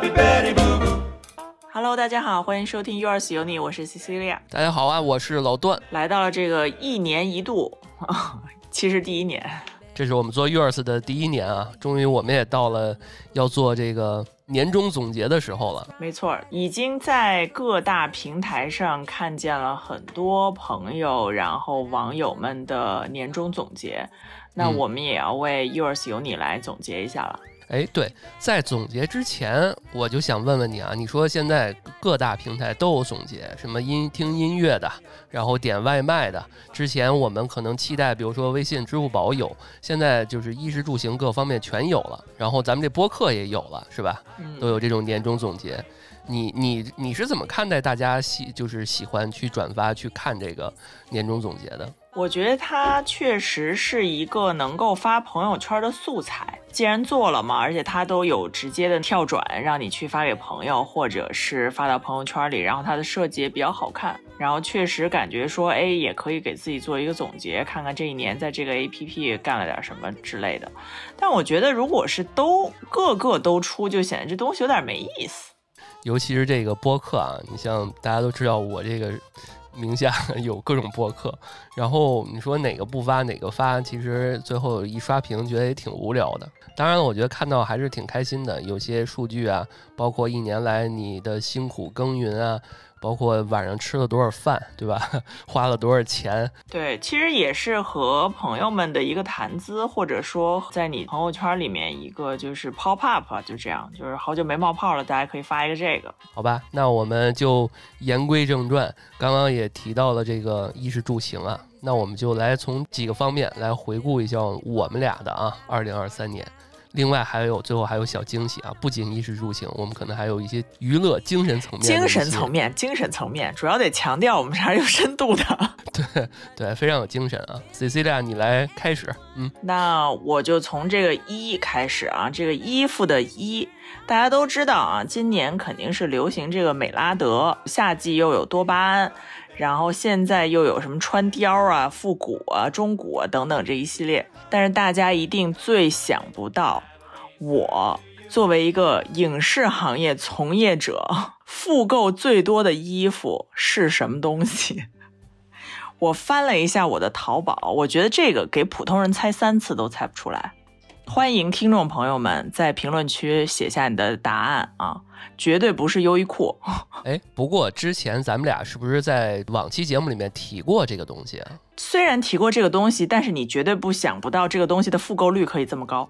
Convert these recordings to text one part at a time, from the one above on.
be Betty Boo Boo. Hello，大家好，欢迎收听 Yours 有你，我是 Cecilia，大家好啊，我是老段，来到了这个一年一度，其实第一年，这是我们做 Yours 的第一年啊，终于我们也到了要做这个年终总结的时候了。没错，已经在各大平台上看见了很多朋友，然后网友们的年终总结，那嗯我们也要为 Yours 有你来总结一下了。哎，对，在总结之前，我就想问问你啊，你说现在各大平台都有总结，什么音听音乐的，然后点外卖的，之前我们可能期待，比如说微信、支付宝有，现在就是衣食住行各方面全有了，然后咱们这播客也有了，是吧？嗯，都有这种年终总结。你你你是怎么看待大家喜就是喜欢去转发去看这个年终总结的？我觉得它确实是一个能够发朋友圈的素材。既然做了嘛，而且它都有直接的跳转，让你去发给朋友，或者是发到朋友圈里，然后它的设计也比较好看，然后确实感觉说，哎，也可以给自己做一个总结，看看这一年在这个 APP 干了点什么之类的。但我觉得，如果是都个个都出，就显得这东西有点没意思。尤其是这个播客啊，你像大家都知道我这个名下 有各种播客，然后你说哪个不发哪个发，其实最后一刷屏觉得也挺无聊的。当然了，我觉得看到还是挺开心的，有些数据啊，包括一年来你的辛苦耕耘啊，包括晚上吃了多少饭，对吧？花了多少钱，对，其实也是和朋友们的一个谈资，或者说在你朋友圈里面一个就是 pop up，就这样，就是好久没冒泡了，大家可以发一个这个。好吧，那我们就言归正传。刚刚也提到了这个衣食住行啊，那我们就来从几个方面来回顾一下我们俩的啊，二零二三年。另外还有最后还有小惊喜啊，不仅衣食住行，我们可能还有一些娱乐、精神层面。精神层面，精神层面，主要得强调我们是还是有深度的。对对，非常有精神啊。Cecilia，你来开始，嗯，那我就从这个衣开始啊，这个衣服的衣，大家都知道啊，今年肯定是流行这个美拉德，夏季又有多巴胺，然后现在又有什么穿貂啊、复古啊、中古啊等等这一系列，但是大家一定最想不到，我作为一个影视行业从业者，复购最多的衣服是什么东西？我翻了一下我的淘宝，我觉得这个给普通人猜三次都猜不出来。欢迎听众朋友们在评论区写下你的答案啊，绝对不是优衣库。哎，不过之前咱们俩是不是在往期节目里面提过这个东西啊？虽然提过这个东西，但是你绝对不想不到这个东西的复购率可以这么高。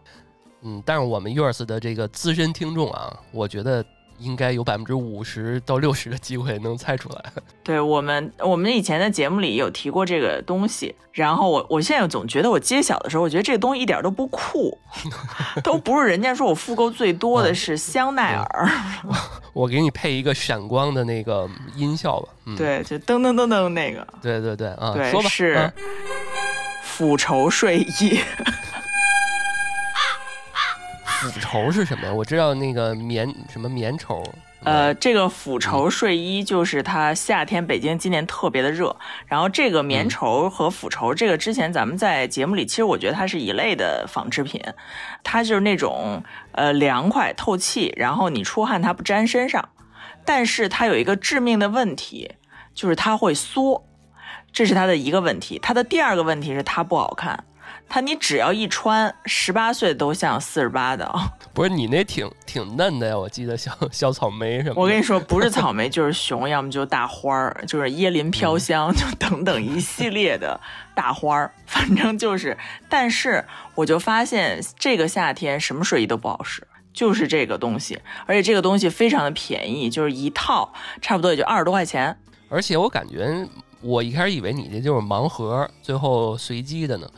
嗯，但是我们 Yours 的这个资深听众啊，我觉得应该有百分之五十到六十的机会能猜出来。对我们，我们以前的节目里有提过这个东西，然后我我现在总觉得我揭晓的时候，我觉得这个东西一点都不酷，都不是人家说我复购最多的是香奈儿，我给你配一个闪光的那个音效吧。嗯，对，就噔噔噔噔那个，对对对啊，对，说吧。是啊复仇睡衣。复绸是什么呀？我知道那个棉什么棉绸。呃，这个腐绸睡衣就是它夏天北京今年特别的热，然后这个棉绸和腐绸，这个之前咱们在节目里，其实我觉得它是一类的纺织品，它就是那种呃凉快透气，然后你出汗它不粘身上，但是它有一个致命的问题，就是它会缩，这是它的一个问题。它的第二个问题是它不好看，它你只要一穿，十八岁都像四十八的。不是你那挺挺嫩的呀，我记得小 小草莓什么的。我跟你说，不是草莓 就是熊，要么就大花儿，就是椰林飘香，就等等一系列的大花儿，反正就是。但是我就发现这个夏天什么睡衣都不好使，就是这个东西，而且这个东西非常的便宜，就是一套差不多也就二十多块钱。而且我感觉，我一开始以为你这就是盲盒，最后随机的呢。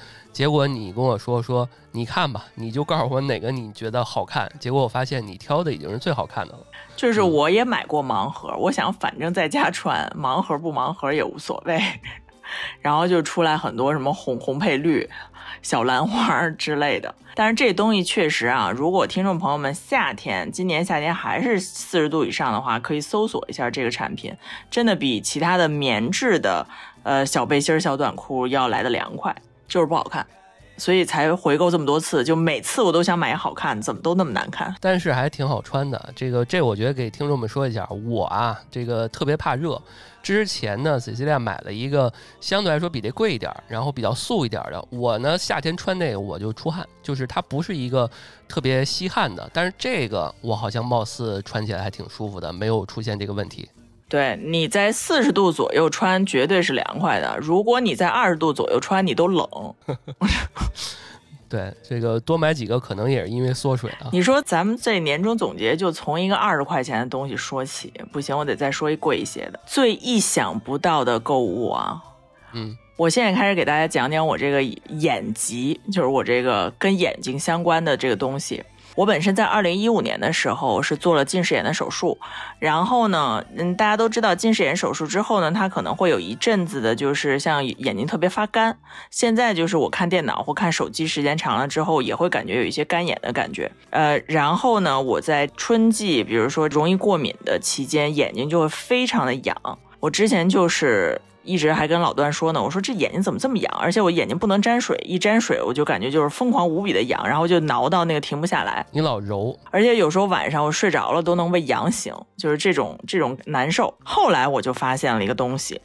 结果你跟我说说，你看吧，你就告诉我哪个你觉得好看。结果我发现你挑的已经是最好看的了。就是我也买过盲盒，我想反正在家穿，盲盒不盲盒也无所谓。然后就出来很多什么红红配绿、小兰花之类的。但是这东西确实啊，如果听众朋友们夏天今年夏天还是四十度以上的话，可以搜索一下这个产品，真的比其他的棉质的呃小背心儿、小短裤要来的凉快，就是不好看。所以才回购这么多次。就每次我都想买好看，怎么都那么难看。但是还挺好穿的。这个这我觉得给听众们说一下，我啊这个特别怕热。之前呢，C C 亮买了一个相对来说比这贵一点，然后比较素一点的。我呢夏天穿那个我就出汗，就是它不是一个特别吸汗的。但是这个我好像貌似穿起来还挺舒服的，没有出现这个问题。对，你在四十度左右穿绝对是凉快的，如果你在二十度左右穿，你都冷。对，这个多买几个可能也是因为缩水啊。你说咱们这年终总结就从一个二十块钱的东西说起，不行，我得再说一贵一些的，最意想不到的购物啊。嗯，我现在开始给大家讲讲我这个眼疾，就是我这个跟眼睛相关的这个东西。我本身在二零一五年的时候是做了近视眼的手术，然后呢，嗯，大家都知道近视眼手术之后呢，它可能会有一阵子的，就是像眼睛特别发干。现在就是我看电脑或看手机时间长了之后，也会感觉有一些干眼的感觉。呃，然后呢，我在春季，比如说容易过敏的期间，眼睛就会非常的痒。我之前就是。一直还跟老段说呢，我说这眼睛怎么这么痒？而且我眼睛不能沾水，一沾水我就感觉就是疯狂无比的痒，然后就挠到那个停不下来。你老揉，而且有时候晚上我睡着了都能被痒醒，就是这种这种难受。后来我就发现了一个东西，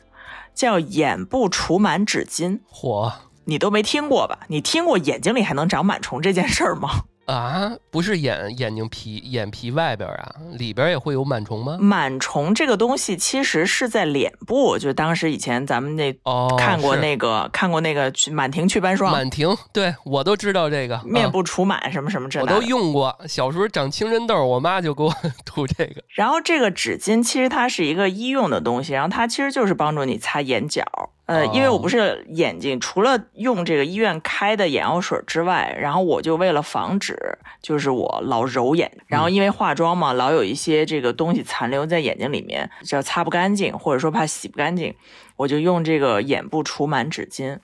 叫眼部除螨纸巾。嚯，你都没听过吧？你听过眼睛里还能长螨虫这件事儿吗？啊，不是眼眼睛皮眼皮外边啊，里边也会有螨虫吗？螨虫这个东西其实是在脸部，就当时以前咱们那哦看过那个看过那个满庭祛斑霜，满庭对我都知道这个面部除螨什么什么这，我都用过。小时候长青春痘，我妈就给我 涂这个。然后这个纸巾其实它是一个医用的东西，然后它其实就是帮助你擦眼角。呃，因为我不是眼睛，除了用这个医院开的眼药水之外，然后我就为了防止，就是我老揉眼，然后因为化妆嘛，老有一些这个东西残留在眼睛里面，叫擦不干净，或者说怕洗不干净，我就用这个眼部除螨纸巾。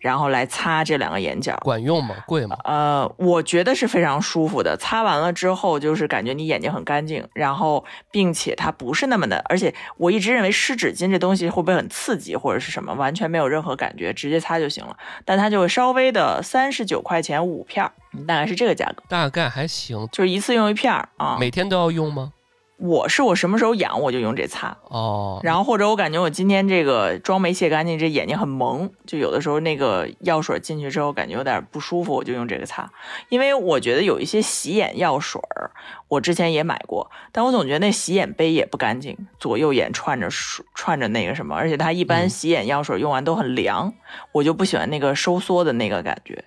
然后来擦这两个眼角，管用吗？贵吗？呃，我觉得是非常舒服的。擦完了之后，就是感觉你眼睛很干净，然后并且它不是那么的，而且我一直认为湿纸巾这东西会不会很刺激或者是什么，完全没有任何感觉，直接擦就行了。但它就会稍微的三十九块钱五片，大概是这个价格，大概还行，就是一次用一片儿啊。每天都要用吗？我是我什么时候痒我就用这擦哦，然后或者我感觉我今天这个妆没卸干净，这眼睛很蒙，就有的时候那个药水进去之后感觉有点不舒服，我就用这个擦。因为我觉得有一些洗眼药水儿，我之前也买过，但我总觉得那洗眼杯也不干净，左右眼串着串着那个什么，而且它一般洗眼药水用完都很凉，我就不喜欢那个收缩的那个感觉。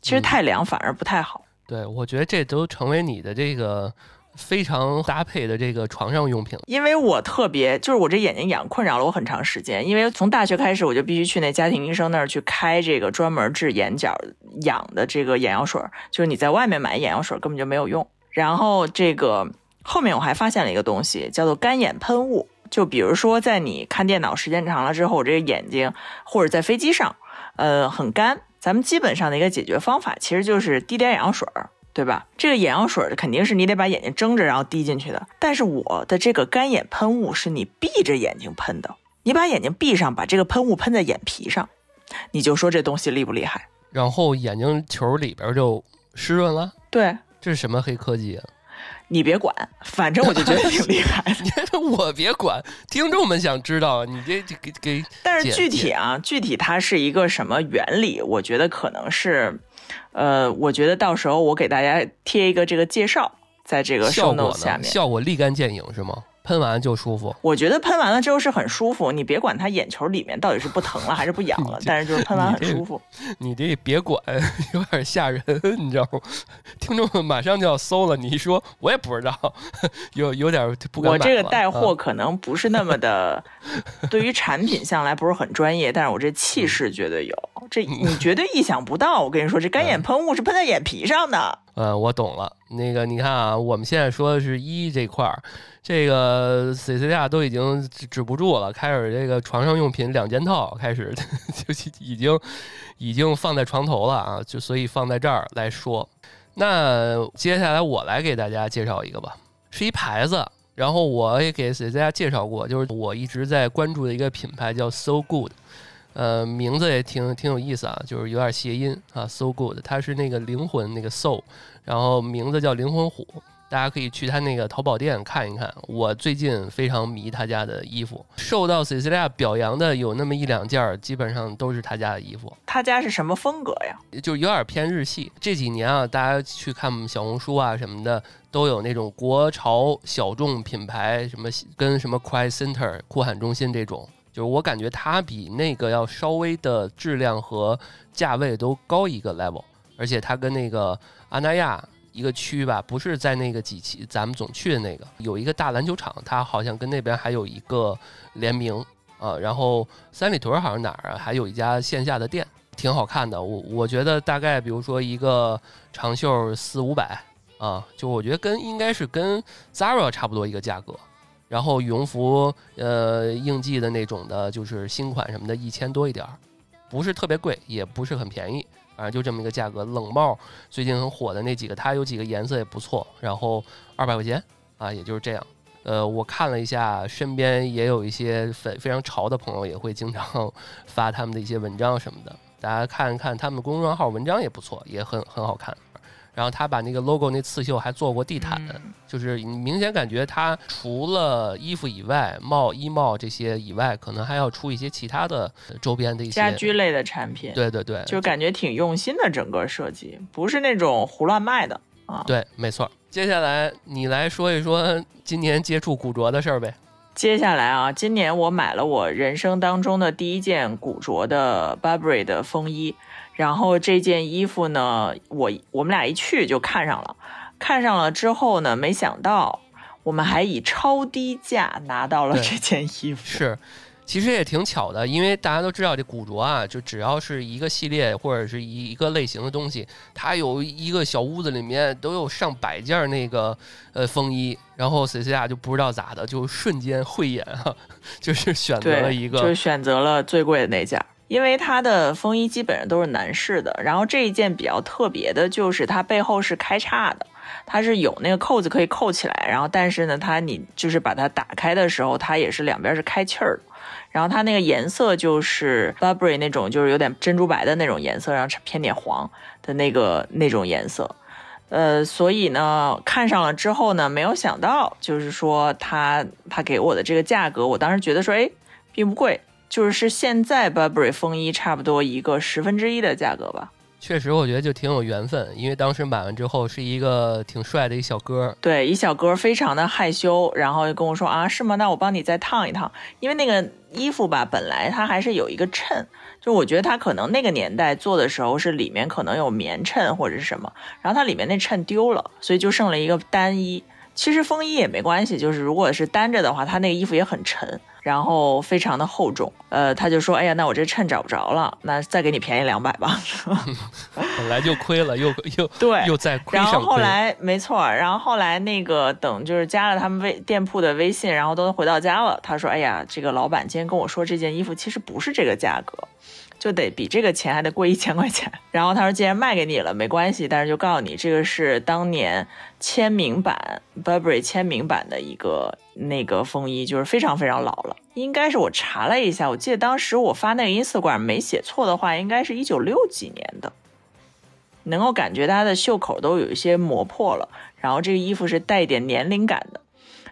其实太凉反而不太好。对，我觉得这都成为你的这个。非常搭配的这个床上用品，因为我特别就是我这眼睛痒困扰了我很长时间，因为从大学开始我就必须去那家庭医生那儿去开这个专门治眼角痒的这个眼药水，就是你在外面买眼药水根本就没有用。然后这个后面我还发现了一个东西，叫做干眼喷雾，就比如说在你看电脑时间长了之后，我这个眼睛或者在飞机上，呃很干，咱们基本上的一个解决方法其实就是滴点眼药水儿。对吧？这个眼药水肯定是你得把眼睛睁着然后滴进去的。但是我的这个干眼喷雾是你闭着眼睛喷的，你把眼睛闭上，把这个喷雾喷在眼皮上，你就说这东西厉不厉害？然后眼睛球里边就湿润了。对，这是什么黑科技啊？你别管，反正我就觉得挺厉害的。我别管，听众们想知道你这给给。但是具体啊，具体它是一个什么原理？我觉得可能是。呃，我觉得到时候我给大家贴一个这个介绍，在这个效果下面，效果立竿见影是吗？喷完就舒服。我觉得喷完了之后是很舒服，你别管它眼球里面到底是不疼了还是不痒了，但是就是喷完很舒服。你这别管，有点吓人，你知道吗？听众们马上就要搜了，你一说，我也不知道，有有点不敢我这个带货可能不是那么的，对于产品向来不是很专业，但是我这气势绝对有，这 你绝对意想不到。我跟你说，这干眼喷雾是喷在眼皮上的。呃，我懂了。那个，你看啊，我们现在说的是一这块儿，这个 C C 亚都已经止不住了，开始这个床上用品两件套开始 就已经已经放在床头了啊，就所以放在这儿来说。那接下来我来给大家介绍一个吧，是一牌子，然后我也给 C C 亚介绍过，就是我一直在关注的一个品牌叫 So Good。呃，名字也挺挺有意思啊，就是有点谐音啊，so good，它是那个灵魂那个 soul，然后名字叫灵魂虎。大家可以去他那个淘宝店看一看。我最近非常迷他家的衣服，受到 Cecilia 表扬的有那么一两件，基本上都是他家的衣服。他家是什么风格呀？就有点偏日系。这几年啊，大家去看小红书啊什么的，都有那种国潮小众品牌，什么跟什么 Cry Center 酷喊中心这种，就是我感觉它比那个要稍微的质量和价位都高一个 level，而且它跟那个阿那亚。一个区吧，不是在那个几期咱们总去的那个，有一个大篮球场，它好像跟那边还有一个联名啊。然后三里屯好像哪儿，还有一家线下的店，挺好看的。我我觉得大概比如说一个长袖四五百啊，就我觉得跟应该是跟 Zara 差不多一个价格。然后羽绒服呃应季的那种的，就是新款什么的，一千多一点儿，不是特别贵，也不是很便宜。反正就这么一个价格，冷帽最近很火的那几个，它有几个颜色也不错，然后二百块钱啊，也就是这样。呃，我看了一下，身边也有一些非非常潮的朋友，也会经常 发他们的一些文章什么的，大家看一看他们公众号文章也不错，也很很好看。然后他把那个 logo 那刺绣还做过地毯，就是你明显感觉他除了衣服以外，帽衣帽这些以外，可能还要出一些其他的周边的一些家居类的产品。对对对，就感觉挺用心的整个设计，不是那种胡乱卖的啊。对，没错。接下来你来说一说今年接触古着的事儿呗。接下来啊，今年我买了我人生当中的第一件古着的 Burberry 的风衣。然后这件衣服呢，我我们俩一去就看上了，看上了之后呢，没想到我们还以超低价拿到了这件衣服。是，其实也挺巧的，因为大家都知道这古着啊，就只要是一个系列或者是一一个类型的东西，它有一个小屋子里面都有上百件那个呃风衣，然后 C C 亚就不知道咋的，就瞬间慧眼啊，就是选择了一个，就选择了最贵的那件。因为它的风衣基本上都是男士的，然后这一件比较特别的就是它背后是开叉的，它是有那个扣子可以扣起来，然后但是呢，它你就是把它打开的时候，它也是两边是开气儿的，然后它那个颜色就是 Burberry 那种就是有点珍珠白的那种颜色，然后偏点黄的那个那种颜色，呃，所以呢看上了之后呢，没有想到就是说它它给我的这个价格，我当时觉得说哎并不贵。就是现在 Burberry 风衣差不多一个十分之一的价格吧。确实，我觉得就挺有缘分，因为当时买完之后是一个挺帅的一小哥，对，一小哥非常的害羞，然后就跟我说啊，是吗？那我帮你再烫一烫，因为那个衣服吧，本来它还是有一个衬，就我觉得它可能那个年代做的时候是里面可能有棉衬或者是什么，然后它里面那衬丢了，所以就剩了一个单衣。其实风衣也没关系，就是如果是单着的话，它那个衣服也很沉。然后非常的厚重，呃，他就说，哎呀，那我这衬找不着了，那再给你便宜两百吧。本来就亏了，又又 对，又再亏上然后后来没错，然后后来那个等就是加了他们微店铺的微信，然后都回到家了。他说，哎呀，这个老板今天跟我说这件衣服其实不是这个价格。就得比这个钱还得贵一千块钱，然后他说既然卖给你了没关系，但是就告诉你这个是当年签名版 Burberry 签名版的一个那个风衣，就是非常非常老了，应该是我查了一下，我记得当时我发那个 ins 馆没写错的话，应该是一九六几年的，能够感觉它的袖口都有一些磨破了，然后这个衣服是带一点年龄感的，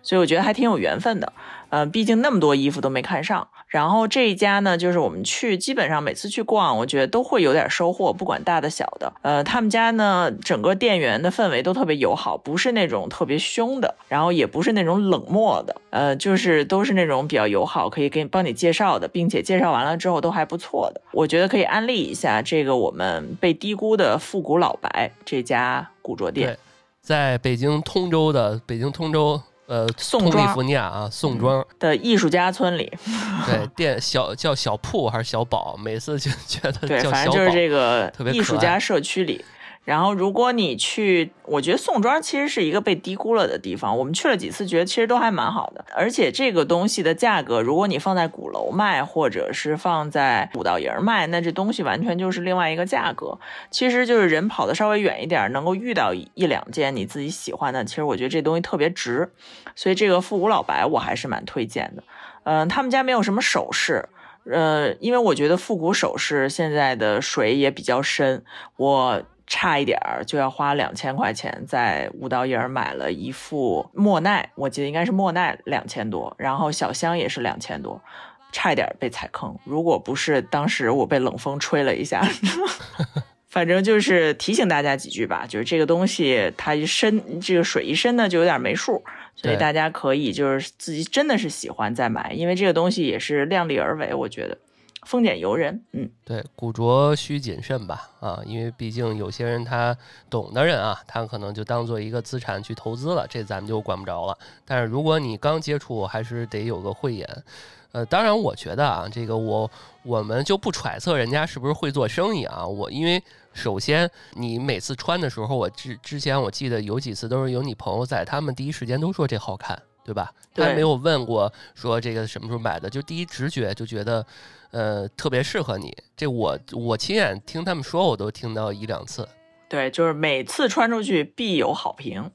所以我觉得还挺有缘分的。嗯，毕竟那么多衣服都没看上，然后这一家呢，就是我们去，基本上每次去逛，我觉得都会有点收获，不管大的小的。呃，他们家呢，整个店员的氛围都特别友好，不是那种特别凶的，然后也不是那种冷漠的，呃，就是都是那种比较友好，可以给你帮你介绍的，并且介绍完了之后都还不错的。我觉得可以安利一下这个我们被低估的复古老白这家古着店，在北京通州的北京通州。呃，宋利福尼亚啊，宋庄的艺术家村里，对，店小叫小铺还是小宝？每次就觉得对，反正就是这个艺术家社区里。然后，如果你去，我觉得宋庄其实是一个被低估了的地方。我们去了几次，觉得其实都还蛮好的。而且这个东西的价格，如果你放在鼓楼卖，或者是放在五道营卖，那这东西完全就是另外一个价格。其实就是人跑的稍微远一点，能够遇到一两件你自己喜欢的，其实我觉得这东西特别值。所以这个复古老白我还是蛮推荐的。嗯，他们家没有什么首饰。呃，因为我觉得复古首饰现在的水也比较深，我差一点儿就要花两千块钱在五道营买了一副莫奈，我记得应该是莫奈两千多，然后小香也是两千多，差一点被踩坑。如果不是当时我被冷风吹了一下。反正就是提醒大家几句吧，就是这个东西它一深，这个水一深呢就有点没数，所以大家可以就是自己真的是喜欢再买，因为这个东西也是量力而为，我觉得丰俭由人。嗯，对，古着需谨慎吧，啊，因为毕竟有些人他懂的人啊，他可能就当做一个资产去投资了，这咱们就管不着了。但是如果你刚接触，还是得有个慧眼。呃，当然，我觉得啊，这个我我们就不揣测人家是不是会做生意啊。我因为首先你每次穿的时候，我之之前我记得有几次都是有你朋友在，他们第一时间都说这好看，对吧？他没有问过说这个什么时候买的，就第一直觉就觉得，呃，特别适合你。这我我亲眼听他们说，我都听到一两次。对，就是每次穿出去必有好评。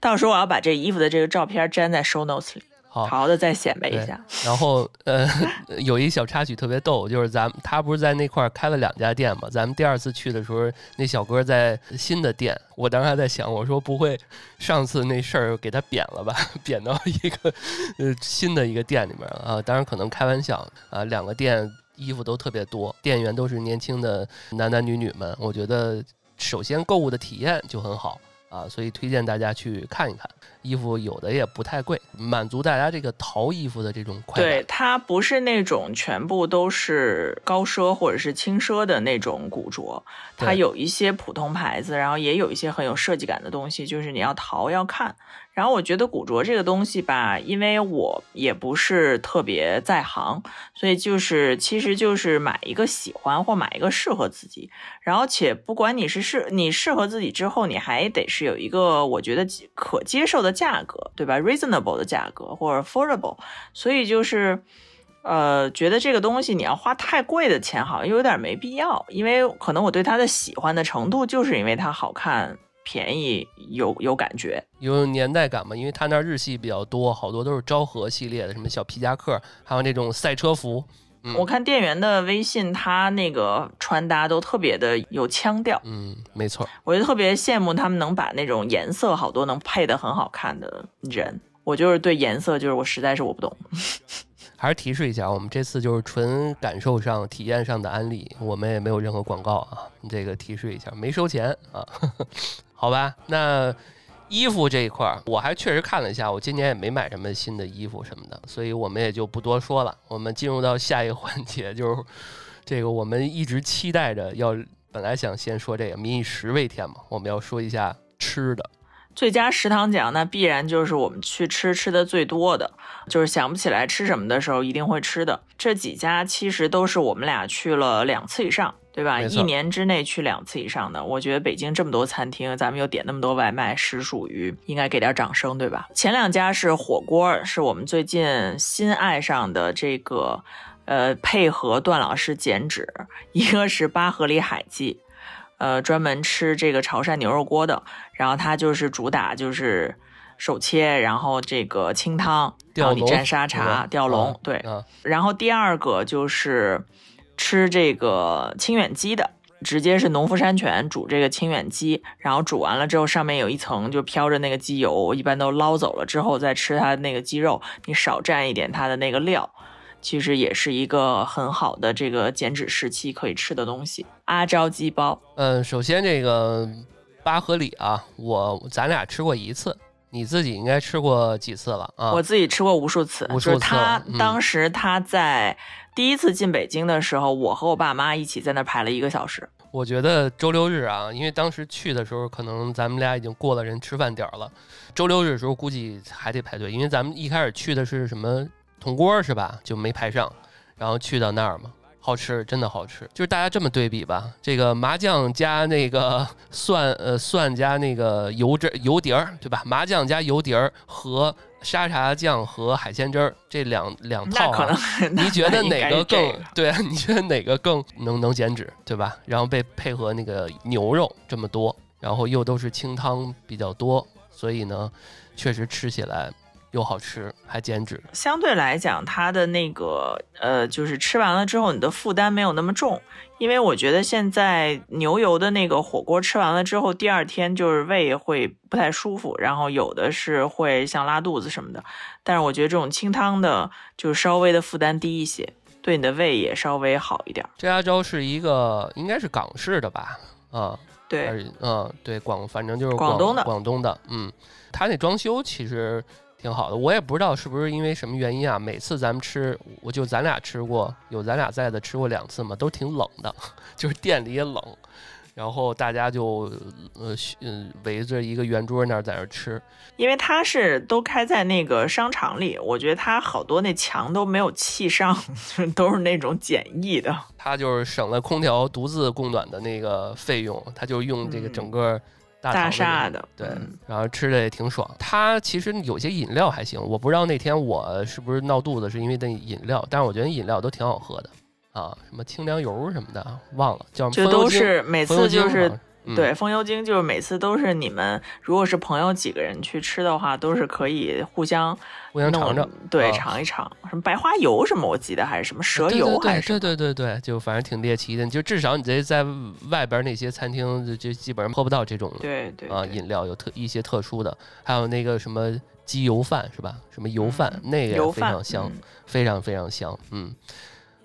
到时候我要把这衣服的这个照片粘在 show notes 里。好好的再显摆一下，然后呃，有一小插曲特别逗，就是咱们他不是在那块儿开了两家店嘛？咱们第二次去的时候，那小哥在新的店，我当时还在想，我说不会上次那事儿给他贬了吧？贬到一个呃新的一个店里面啊？当然可能开玩笑啊，两个店衣服都特别多，店员都是年轻的男男女女们，我觉得首先购物的体验就很好。啊，所以推荐大家去看一看，衣服有的也不太贵，满足大家这个淘衣服的这种快感。对，它不是那种全部都是高奢或者是轻奢的那种古着，它有一些普通牌子，然后也有一些很有设计感的东西，就是你要淘要看。然后我觉得古着这个东西吧，因为我也不是特别在行，所以就是其实就是买一个喜欢或买一个适合自己。然后且不管你是适你适合自己之后，你还得是有一个我觉得可接受的价格，对吧？reasonable 的价格或者 affordable。所以就是呃，觉得这个东西你要花太贵的钱，好像又有点没必要。因为可能我对它的喜欢的程度，就是因为它好看。便宜有有感觉，有年代感嘛？因为他那日系比较多，好多都是昭和系列的，什么小皮夹克，还有那种赛车服。我看店员的微信，他那个穿搭都特别的有腔调。嗯，没错，我就特别羡慕他们能把那种颜色好多能配的很好看的人。我就是对颜色，就是我实在是我不懂。还是提示一下，我们这次就是纯感受上、体验上的安利，我们也没有任何广告啊。这个提示一下，没收钱啊。好吧，那衣服这一块儿，我还确实看了一下，我今年也没买什么新的衣服什么的，所以我们也就不多说了。我们进入到下一个环节，就是这个我们一直期待着要，本来想先说这个民以食为天嘛，我们要说一下吃的。最佳食堂奖，那必然就是我们去吃吃的最多的，就是想不起来吃什么的时候一定会吃的这几家，其实都是我们俩去了两次以上，对吧？一年之内去两次以上的，我觉得北京这么多餐厅，咱们又点那么多外卖，实属于应该给点掌声，对吧？前两家是火锅，是我们最近新爱上的这个，呃，配合段老师减脂，一个是八合里海记。呃，专门吃这个潮汕牛肉锅的，然后它就是主打就是手切，然后这个清汤，然后你蘸沙茶，吊龙，对。然后第二个就是吃这个清远鸡的，直接是农夫山泉煮这个清远鸡，然后煮完了之后上面有一层就飘着那个鸡油，一般都捞走了之后再吃它那个鸡肉，你少蘸一点它的那个料。其实也是一个很好的这个减脂时期可以吃的东西。阿胶鸡包，嗯，首先这个八合里啊，我咱俩吃过一次，你自己应该吃过几次了啊？我自己吃过无数次，无数次。他当时他在第一次进北京的时候，我和我爸妈一起在那排了一个小时。我觉得周六日啊，因为当时去的时候，可能咱们俩已经过了人吃饭点了。周六日的时候估计还得排队，因为咱们一开始去的是什么？铜锅是吧？就没排上，然后去到那儿嘛，好吃，真的好吃。就是大家这么对比吧，这个麻酱加那个蒜，呃，蒜加那个油汁油碟儿，对吧？麻酱加油碟儿和沙茶酱和海鲜汁儿这两两套，啊你觉得哪个更对啊？你觉得哪个更能能减脂，对吧？然后被配合那个牛肉这么多，然后又都是清汤比较多，所以呢，确实吃起来。又好吃还减脂。相对来讲，它的那个呃，就是吃完了之后，你的负担没有那么重。因为我觉得现在牛油的那个火锅吃完了之后，第二天就是胃会不太舒服，然后有的是会像拉肚子什么的。但是我觉得这种清汤的，就稍微的负担低一些，对你的胃也稍微好一点。这家粥是一个应该是港式的吧？啊，对，嗯，对，广反正就是广东的，广东的，嗯，他那装修其实。挺好的，我也不知道是不是因为什么原因啊。每次咱们吃，我就咱俩吃过，有咱俩在的吃过两次嘛，都挺冷的，就是店里也冷，然后大家就呃嗯围着一个圆桌那儿在那吃。因为它是都开在那个商场里，我觉得它好多那墙都没有砌上，都是那种简易的。它就是省了空调独自供暖的那个费用，它就用这个整个。大厦的，对，然后吃的也挺爽。它其实有些饮料还行，我不知道那天我是不是闹肚子是因为那饮料，但是我觉得饮料都挺好喝的啊，什么清凉油什么的，忘了叫。这都是每次就是。对，风油精就是每次都是你们，如果是朋友几个人去吃的话，都是可以互相互相尝尝，对，尝一尝。什么白花油什么，我记得还是什么蛇油还是？对对对对，就反正挺猎奇的。就至少你这在外边那些餐厅，就基本上喝不到这种对对啊饮料，有特一些特殊的，还有那个什么鸡油饭是吧？什么油饭那个非常香，非常非常香。嗯，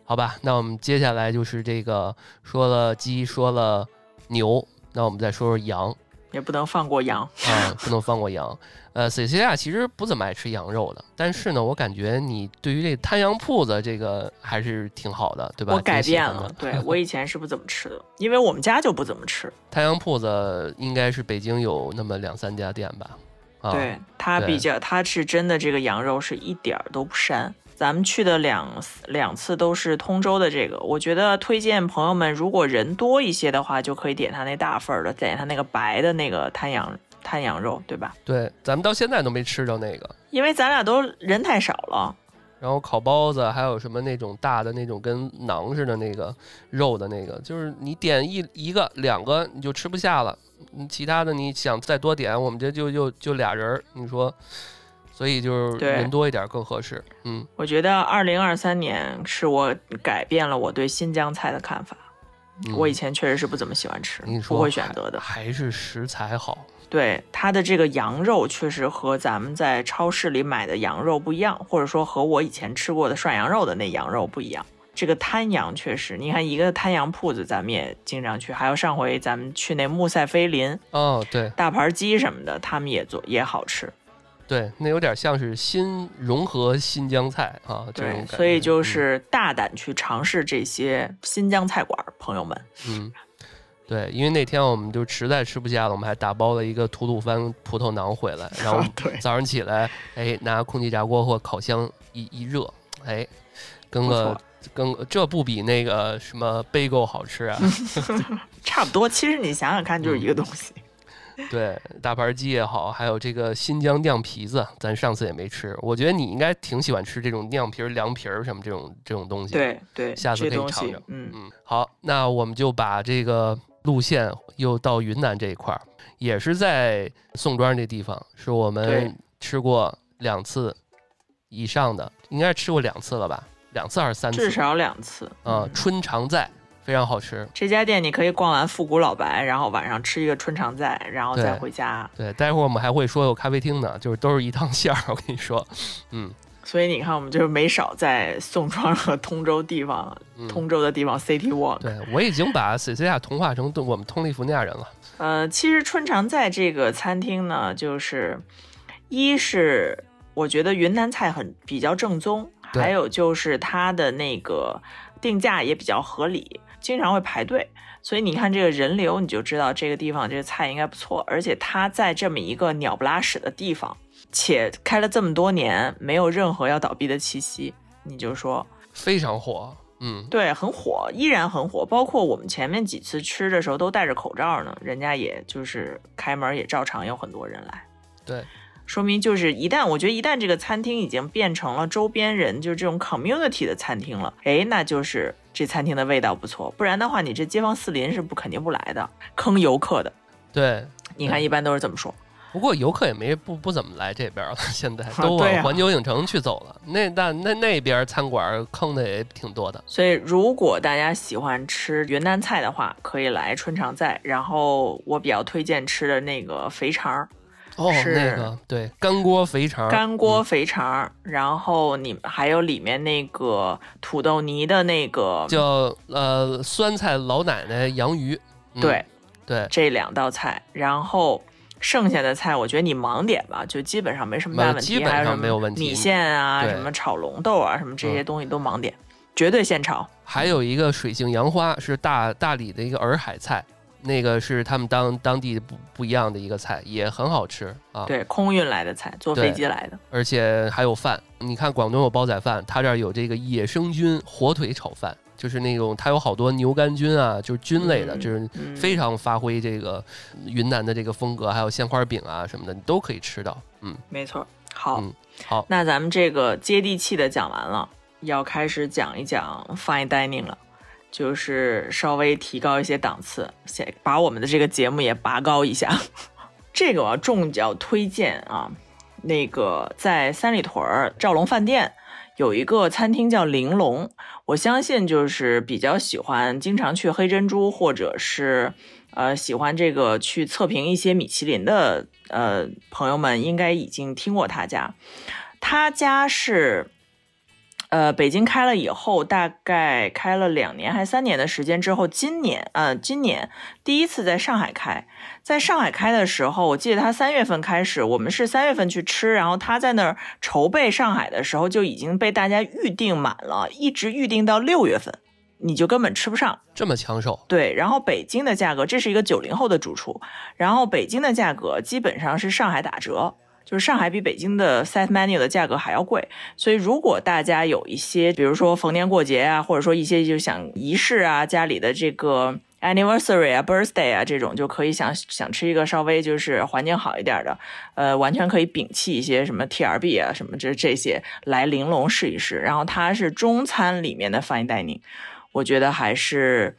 好吧，那我们接下来就是这个说了鸡，说了牛。那我们再说说羊，也不能放过羊啊，不能放过羊。呃，C C 亚其实不怎么爱吃羊肉的，但是呢，我感觉你对于这摊羊铺子这个还是挺好的，对吧？我改变了，对 我以前是不怎么吃的，因为我们家就不怎么吃。摊羊铺子应该是北京有那么两三家店吧？对，它比较，它是真的这个羊肉是一点儿都不膻。咱们去的两两次都是通州的这个，我觉得推荐朋友们，如果人多一些的话，就可以点他那大份的，点他那个白的那个滩羊滩羊肉，对吧？对，咱们到现在都没吃着那个，因为咱俩都人太少了。然后烤包子，还有什么那种大的那种跟馕似的那个肉的那个，就是你点一一个两个你就吃不下了，其他的你想再多点，我们这就就就俩人，你说。所以就是人多一点更合适。嗯，我觉得二零二三年是我改变了我对新疆菜的看法。我以前确实是不怎么喜欢吃，不会选择的。还是食材好。对它的这个羊肉确实和咱们在超市里买的羊肉不一样，或者说和我以前吃过的涮羊肉的那羊肉不一样。这个滩羊确实，你看一个滩羊铺子，咱们也经常去。还有上回咱们去那穆塞菲林，哦，对，大盘鸡什么的，他们也做也好吃。对，那有点像是新融合新疆菜啊，对，所以就是大胆去尝试这些新疆菜馆，朋友们。嗯，对，因为那天我们就实在吃不下了，我们还打包了一个吐鲁番葡萄馕回来，然后 早上起来，哎，拿空气炸锅或烤箱一一热，哎，跟个跟这不比那个什么 bagel 好吃啊？差不多，其实你想想看，就是一个东西。对，大盘鸡也好，还有这个新疆酿皮子，咱上次也没吃。我觉得你应该挺喜欢吃这种酿皮儿、凉皮儿什么这种这种东西。对对，下次可以尝尝。嗯嗯，好，那我们就把这个路线又到云南这一块儿，也是在宋庄这地方，是我们吃过两次以上的，应该是吃过两次了吧？两次还是三次？至少两次。嗯，春常在。非常好吃，这家店你可以逛完复古老白，然后晚上吃一个春常在，然后再回家。对，待会儿我们还会说有咖啡厅呢，就是都是一趟线儿。我跟你说，嗯。所以你看，我们就是没少在宋庄和通州地方，通州的地方 City Walk。对我已经把 C C 亚同化成我们通利福尼亚人了。呃，其实春常在这个餐厅呢，就是一是我觉得云南菜很比较正宗，还有就是它的那个定价也比较合理。经常会排队，所以你看这个人流，你就知道这个地方这个菜应该不错。而且它在这么一个鸟不拉屎的地方，且开了这么多年，没有任何要倒闭的气息，你就说非常火，嗯，对，很火，依然很火。包括我们前面几次吃的时候都戴着口罩呢，人家也就是开门也照常有很多人来，对。说明就是一旦我觉得一旦这个餐厅已经变成了周边人就是这种 community 的餐厅了，哎，那就是这餐厅的味道不错。不然的话，你这街坊四邻是不肯定不来的，坑游客的。对，你看一般都是这么说。不过游客也没不不怎么来这边了，现在都往环球影城去走了。那那那那边餐馆坑的也挺多的。所以如果大家喜欢吃云南菜的话，可以来春常在。然后我比较推荐吃的那个肥肠儿，哦，是那个对干锅肥肠，干锅肥肠儿，然后你还有里面那个土豆泥的那个，叫呃酸菜老奶奶洋鱼。嗯对，对，这两道菜，然后。剩下的菜，我觉得你盲点吧，就基本上没什么大问题。基本上没有问题米线啊，什么炒龙豆啊，什么这些嗯东西都盲点，绝对现炒。还有一个水性杨花是大大理的一个洱海菜，那个是他们当当地不不一样的一个菜，也很好吃啊。对，空运来的菜，坐飞机来的。而且还有饭，你看广东有煲仔饭，他这儿有这个野生菌火腿炒饭，就是那种它有好多牛肝菌啊，就是菌类的，嗯就是嗯非常发挥这个云南的这个风格，还有鲜花饼啊什么的，你都可以吃到。嗯，没错。好，嗯好，那咱们这个接地气的讲完了，要开始讲一讲 fine dining 了，就是稍微提高一些档次，先把我们的这个节目也拔高一下。这个我要重脚推荐啊，那个在三里屯儿兆龙饭店有一个餐厅叫玲珑，我相信就是比较喜欢经常去黑珍珠或者是呃喜欢这个去测评一些米其林的呃朋友们，应该已经听过他家。他家是，呃，北京开了以后，大概开了两年还三年的时间之后，今年，呃，今年第一次在上海开。在上海开的时候，我记得他三月份开始，我们是三月份去吃，然后他在那儿筹备上海的时候，就已经被大家预定满了，一直预定到六月份，你就根本吃不上。这么抢手，对，然后北京的价格，这是一个九零后的主厨，然后北京的价格基本上是上海打折，就是上海比北京的 set menu 的价格还要贵，所以如果大家有一些，比如说逢年过节啊，或者说一些就想仪式啊，家里的这个 anniversary 啊、birthday 啊这种，就可以想想吃一个稍微就是环境好一点的，呃，完全可以摒弃一些什么 TRB 啊什么这这些来玲珑试一试，然后它是中餐里面的 fine dining。我觉得还是，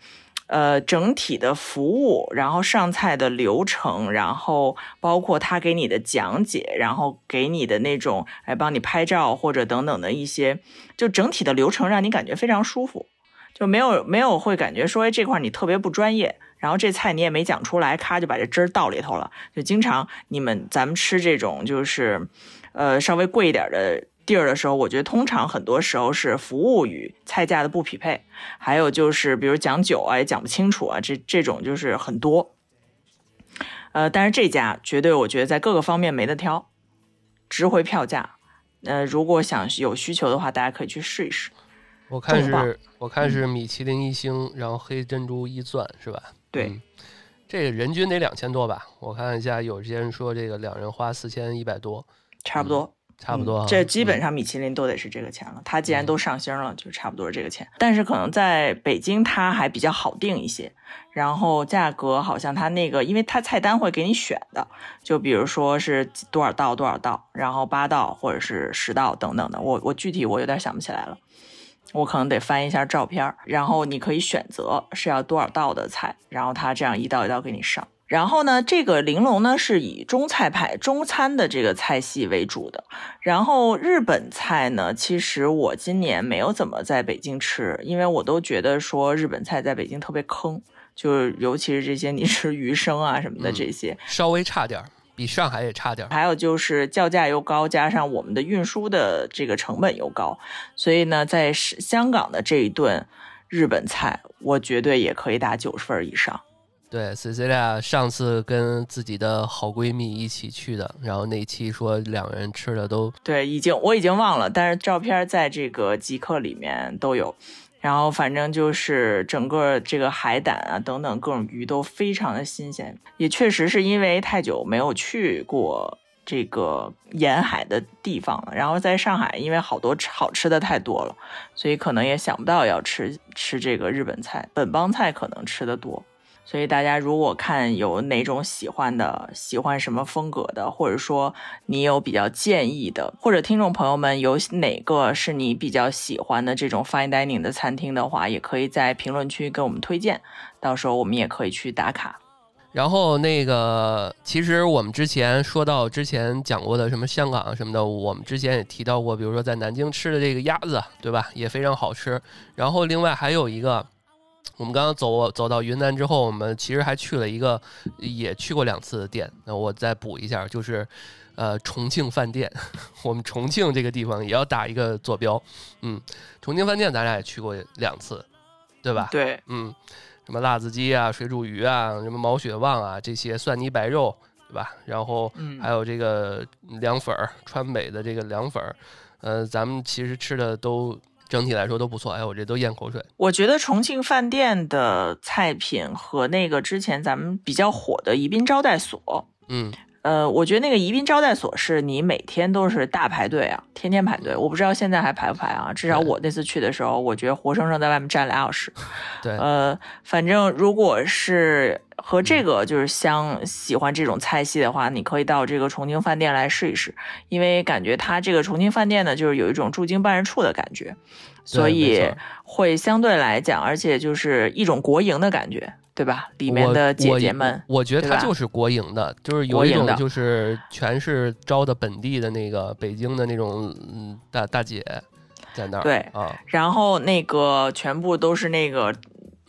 呃，整体的服务，然后上菜的流程，然后包括他给你的讲解，然后给你的那种，哎，帮你拍照或者等等的一些，就整体的流程让你感觉非常舒服，就没有没有会感觉说，这块你特别不专业，然后这菜你也没讲出来，咔就把这汁儿倒里头了。就经常你们咱们吃这种就是，呃，稍微贵一点的。地儿的时候，我觉得通常很多时候是服务与菜价的不匹配，还有就是比如讲酒啊也讲不清楚啊，这这种就是很多。呃，但是这家绝对我觉得在各个方面没得挑，值回票价。呃，如果想有需求的话，大家可以去试一试。我看是，我看是米其林一星，然后黑珍珠一钻是吧？对嗯这个人均得两千多吧？我看一下，有些人说这个两人花四千一百多，差不多，差不多啊、嗯这基本嗯上米其林都得是这个钱了。它既然都上星了，就差不多是这个钱。但是可能在北京它还比较好定一些，然后价格好像它那个，因为它菜单会给你选的，就比如说是多少道多少道，然后八道或者是十道等等的。我我具体我有点想不起来了。我可能得翻一下照片儿，然后你可以选择是要多少道的菜，然后它这样一道一道给你上。然后呢，这个玲珑呢是以中菜派中餐的这个菜系为主的。然后日本菜呢，其实我今年没有怎么在北京吃，因为我都觉得说日本菜在北京特别坑，就是尤其是这些 你吃鱼生啊什么的嗯这些，稍微差点儿，比上海也差点儿。还有就是叫价又高，加上我们的运输的这个成本又高，所以呢，在香港的这一顿日本菜，我绝对也可以打九十分以上。对，Cecilia 上次跟自己的好闺蜜一起去的，然后那期说两个人吃的都对，已经我已经忘了，但是照片在这个极客里面都有。然后反正就是整个这个海胆啊等等各种鱼都非常的新鲜，也确实是因为太久没有去过这个沿海的地方了。然后在上海，因为好多好吃的太多了，所以可能也想不到要吃吃这个日本菜，本帮菜可能吃的多。所以大家如果看有哪种喜欢的，喜欢什么风格的，或者说你有比较建议的，或者听众朋友们有哪个是你比较喜欢的这种 fine dining 的餐厅的话，也可以在评论区给我们推荐，到时候我们也可以去打卡。然后那个，其实我们之前说到之前讲过的什么香港什么的，我们之前也提到过，比如说在南京吃的这个鸭子，对吧？也非常好吃。然后另外还有一个，我们刚刚走走到云南之后，我们其实还去了一个，也去过两次的店。那我再补一下，就是呃重庆饭店。我们重庆这个地方也要打一个坐标。嗯，重庆饭店咱俩也去过两次，对吧？对，嗯。什么辣子鸡啊、水煮鱼啊、什么毛血旺啊，这些蒜泥白肉，对吧？然后还有这个凉粉儿，川北的这个凉粉儿，呃，咱们其实吃的都整体来说都不错。哎，我这都咽口水。我觉得重庆饭店的菜品和那个之前咱们比较火的宜宾招待所，嗯。呃，我觉得那个宜宾招待所是你每天都是大排队啊，天天排队。我不知道现在还排不排啊？至少我那次去的时候，我觉得活生生在外面站俩小时。对，呃，反正如果是和这个就是相喜欢这种菜系的话，你可以到这个重庆饭店来试一试，因为感觉它这个重庆饭店呢，就是有一种驻京办事处的感觉，所以会相对来讲，而且就是一种国营的感觉。对吧？里面的姐姐们，我觉得他就是国营的，就是有一种就是全是招的本地的那个北京的那种大大姐在那儿。对啊，然后那个全部都是那个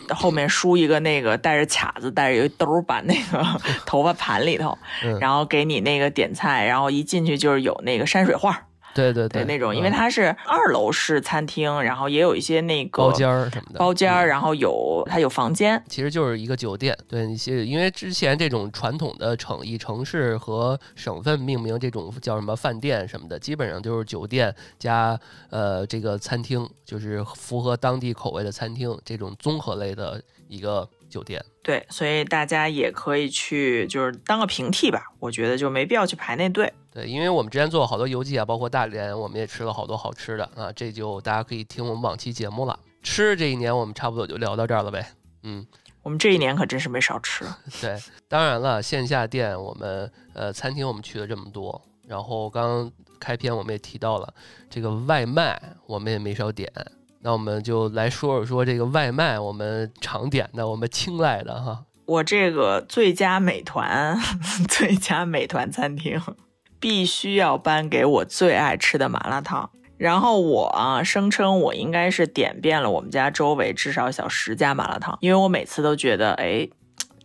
后面梳一个那个带着卡子、带着一兜把那个 头发盘里头，然后给你那个点菜，然后一进去就是有那个山水画。对对对，那种，因为它是二楼式餐厅，然后也有一些那个包间儿什么的，包间儿，然后有它有房间，其实就是一个酒店。对，一些因为之前这种传统的城以城市和省份命名这种叫什么饭店什么的，基本上就是酒店加呃这个餐厅，就是符合当地口味的餐厅这种综合类的一个酒店。对，所以大家也可以去，就是当个平替吧。我觉得就没必要去排那队。对，因为我们之前做了好多游记啊，包括大连，我们也吃了好多好吃的啊。这就大家可以听我们往期节目了。吃这一年我们差不多就聊到这儿了呗。嗯，我们这一年可真是没少吃。对，当然了，线下店我们呃餐厅我们去了这么多，然后刚开篇我们也提到了这个外卖，我们也没少点。那我们就来说说说这个外卖，我们常点的，我们青睐的哈。我这个最佳美团，最佳美团餐厅。必须要颁给我最爱吃的麻辣烫，然后我啊声称我应该是点遍了我们家周围至少小十家麻辣烫，因为我每次都觉得哎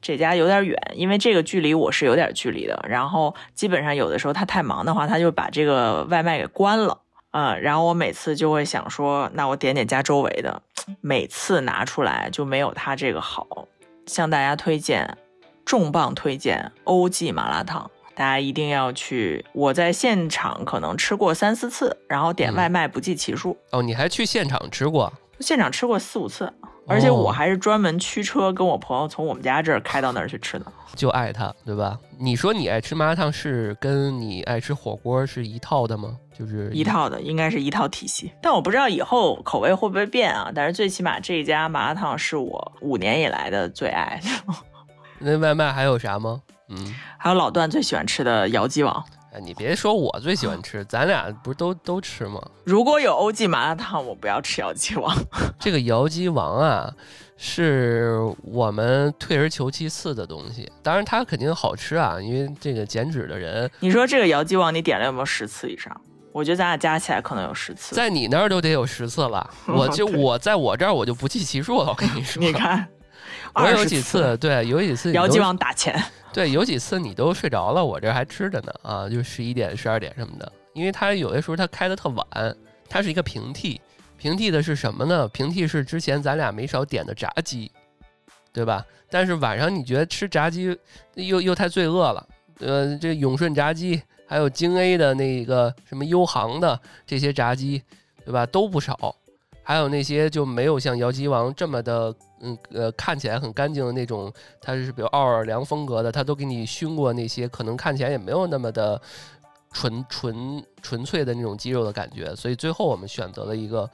这家有点远，因为这个距离我是有点距离的。然后基本上有的时候他太忙的话，他就把这个外卖给关了啊。然后我每次就会想说，那我点点家周围的，每次拿出来就没有他这个好。向大家推荐，重磅推荐欧记麻辣烫。大家一定要去！我在现场可能吃过三四次，然后点外卖不计其数。哦，你还去现场吃过？现场吃过四五次，而且我还是专门驱车跟我朋友从我们家这儿开到那儿去吃的。就爱它，对吧？你说你爱吃麻辣烫是跟你爱吃火锅是一套的吗？就是一套的，应该是一套体系。但我不知道以后口味会不会变啊？但是最起码这家麻辣烫是我五年以来的最爱。那外卖还有啥吗？嗯，还有老段最喜欢吃的姚记王。哎，你别说我最喜欢吃，咱俩不是都都吃吗？如果有欧记麻辣烫，我不要吃姚记王。这个姚记王啊，是我们退而求其次的东西。当然，它肯定好吃啊，因为这个减脂的人。你说这个姚记王，你点了有没有十次以上？我觉得咱俩加起来可能有十次，在你那儿都得有十次了。我就我在我这儿我就不计其数了。我跟你说，你看。我有几次，对，有几次姚记王打钱，对，有几次你都睡着了，我这还吃着呢啊，就十一点、十二点什么的，因为它有的时候它开的特晚，它是一个平替，平替的是什么呢？平替是之前咱俩没少点的炸鸡，对吧？但是晚上你觉得吃炸鸡又又太罪恶了，呃，这永顺炸鸡还有京 A 的那个什么优航的这些炸鸡，对吧？都不少。还有那些就没有像姚鸡王这么的，嗯呃，看起来很干净的那种，它是比如奥尔良风格的，它都给你熏过那些，可能看起来也没有那么的纯纯纯粹的那种鸡肉的感觉。所以最后我们选择了一个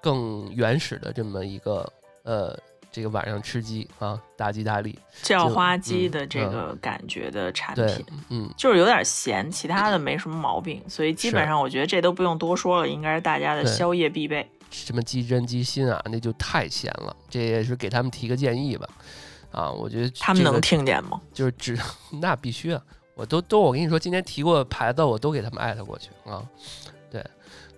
更原始的这么一个，呃，这个晚上吃鸡啊，大吉大利叫花鸡的这个感觉的产品，嗯，就是有点咸，其他的没什么毛病。所以基本上我觉得这都不用多说了，应该是大家的宵夜必备。什么鸡胗鸡心啊，那就太咸了。这也是给他们提个建议吧。啊，我觉得他们能听见吗？就是只 那必须啊，我都都我跟你说，今天提过牌子，我都给他们艾特过去啊，对，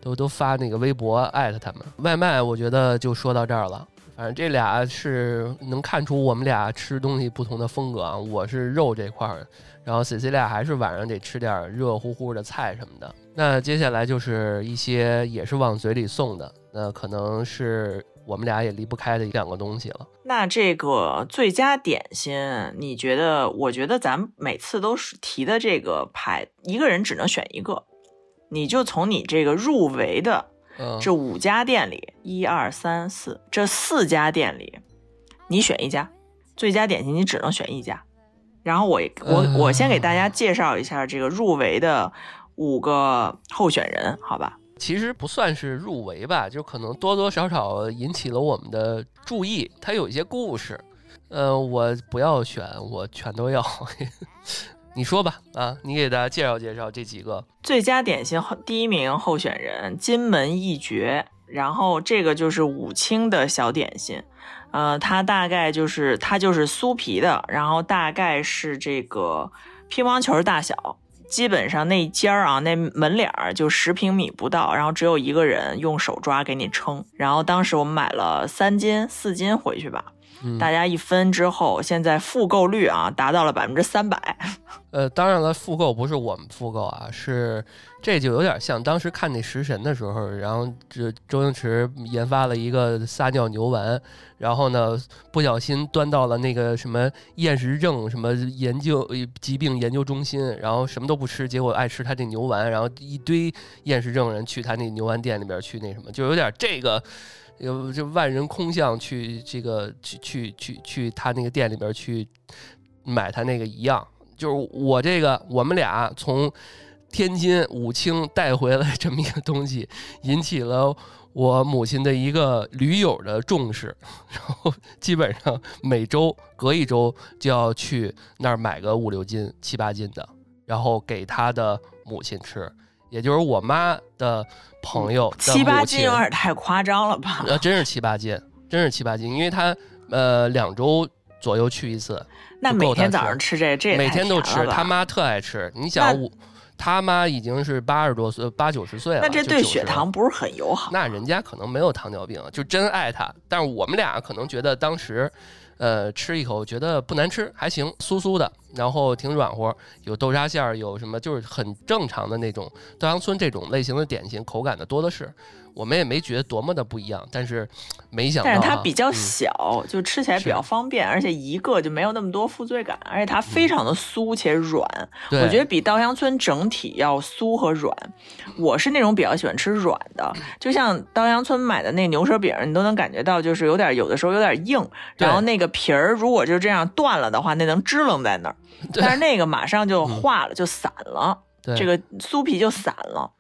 都都发那个微博艾特他们。外卖我觉得就说到这儿了，反正这俩是能看出我们俩吃东西不同的风格啊，我是肉这块儿，然后 C C 俩还是晚上得吃点热乎乎的菜什么的。那接下来就是一些也是往嘴里送的，那可能是。我们俩也离不开的两个东西了。那这个最佳点心，你觉得？我觉得咱每次都是提的这个牌，一个人只能选一个。你就从你这个入围的这五家店里，一二三四这四家店里，你选一家最佳点心，你只能选一家。然后我我我先给大家介绍一下这个入围的五个候选人，好吧？其实不算是入围吧，就可能多多少少引起了我们的注意。它有一些故事，呃，我不要选，我全都要。你说吧，啊，你给大家介绍介绍这几个最佳点心第一名候选人金门一绝，然后这个就是武清的小点心，呃，它大概就是它就是酥皮的，然后大概是这个乒乓球大小。基本上那间儿啊，那门脸儿就十平米不到，然后只有一个人用手抓给你称。然后当时我们买了三斤、四斤回去吧，大家一分之后，现在复购率啊达到了百分之三百。呃，当然了，复购不是我们复购啊，是。这就有点像当时看那食神的时候，然后这周星驰研发了一个撒尿牛丸，然后呢不小心端到了那个什么厌食症什么研究疾病研究中心，然后什么都不吃，结果爱吃他这牛丸，然后一堆厌食症人去他那牛丸店里边去那什么，就有点这个 有就万人空巷去这个去去去去他那个店里边去买他那个一样，就是我这个我们俩从。天津武清带回来这么一个东西，引起了我母亲的一个驴友的重视，然后基本上每周隔一周就要去那儿买个五六斤、七八斤的，然后给他的母亲吃，也就是我妈的朋友。七八斤有点太夸张了吧？呃，真是七八斤，真是七八斤，因为他呃两周左右去一次，那每天早上吃这这每天都吃，他妈特爱吃。你想我。他妈已经是八十多岁，八九十岁了，那这对血糖不是很友好。那人家可能没有糖尿病，就真爱他。但是我们俩可能觉得当时，呃，吃一口觉得不难吃，还行，酥酥的，然后挺软和，有豆沙馅儿，有什么就是很正常的那种稻香村这种类型的点心，口感的多的是。我们也没觉得多么的不一样，但是没想到，但是它比较小，就吃起来比较方便，而且一个就没有那么多负罪感，而且它非常的酥且软，我觉得比稻香村整体要酥和软。我是那种比较喜欢吃软的，就像稻香村买的那牛舌饼，你都能感觉到，就是有点有的时候有点硬，然后那个皮儿如果就这样断了的话，那能支棱在那儿，但是那个马上就化了，就散了，这个酥皮就散了。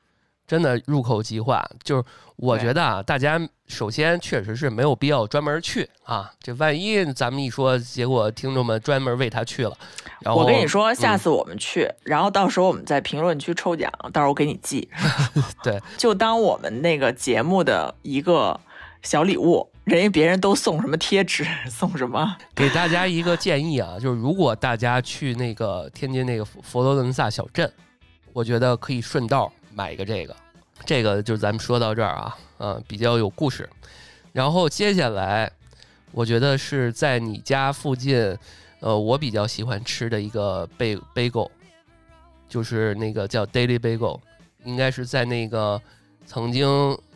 真的入口即化，就是我觉得啊，大家首先确实是没有必要专门去啊，这万一咱们一说，结果听众们专门为他去了。然后我跟你说，下次我们去，然后到时候我们在评论区抽奖，到时候我给你寄。对，就当我们那个节目的一个小礼物，人家别人都送什么贴纸，送什么？给大家一个建议啊，就是如果大家去那个天津那个佛罗伦萨小镇，我觉得可以顺道。买一个这个，这个就是咱们说到这儿啊，嗯，比较有故事。然后接下来，我觉得是在你家附近，呃，我比较喜欢吃的一个贝贝狗，就是那个叫 Daily Bagel，应该是在那个曾经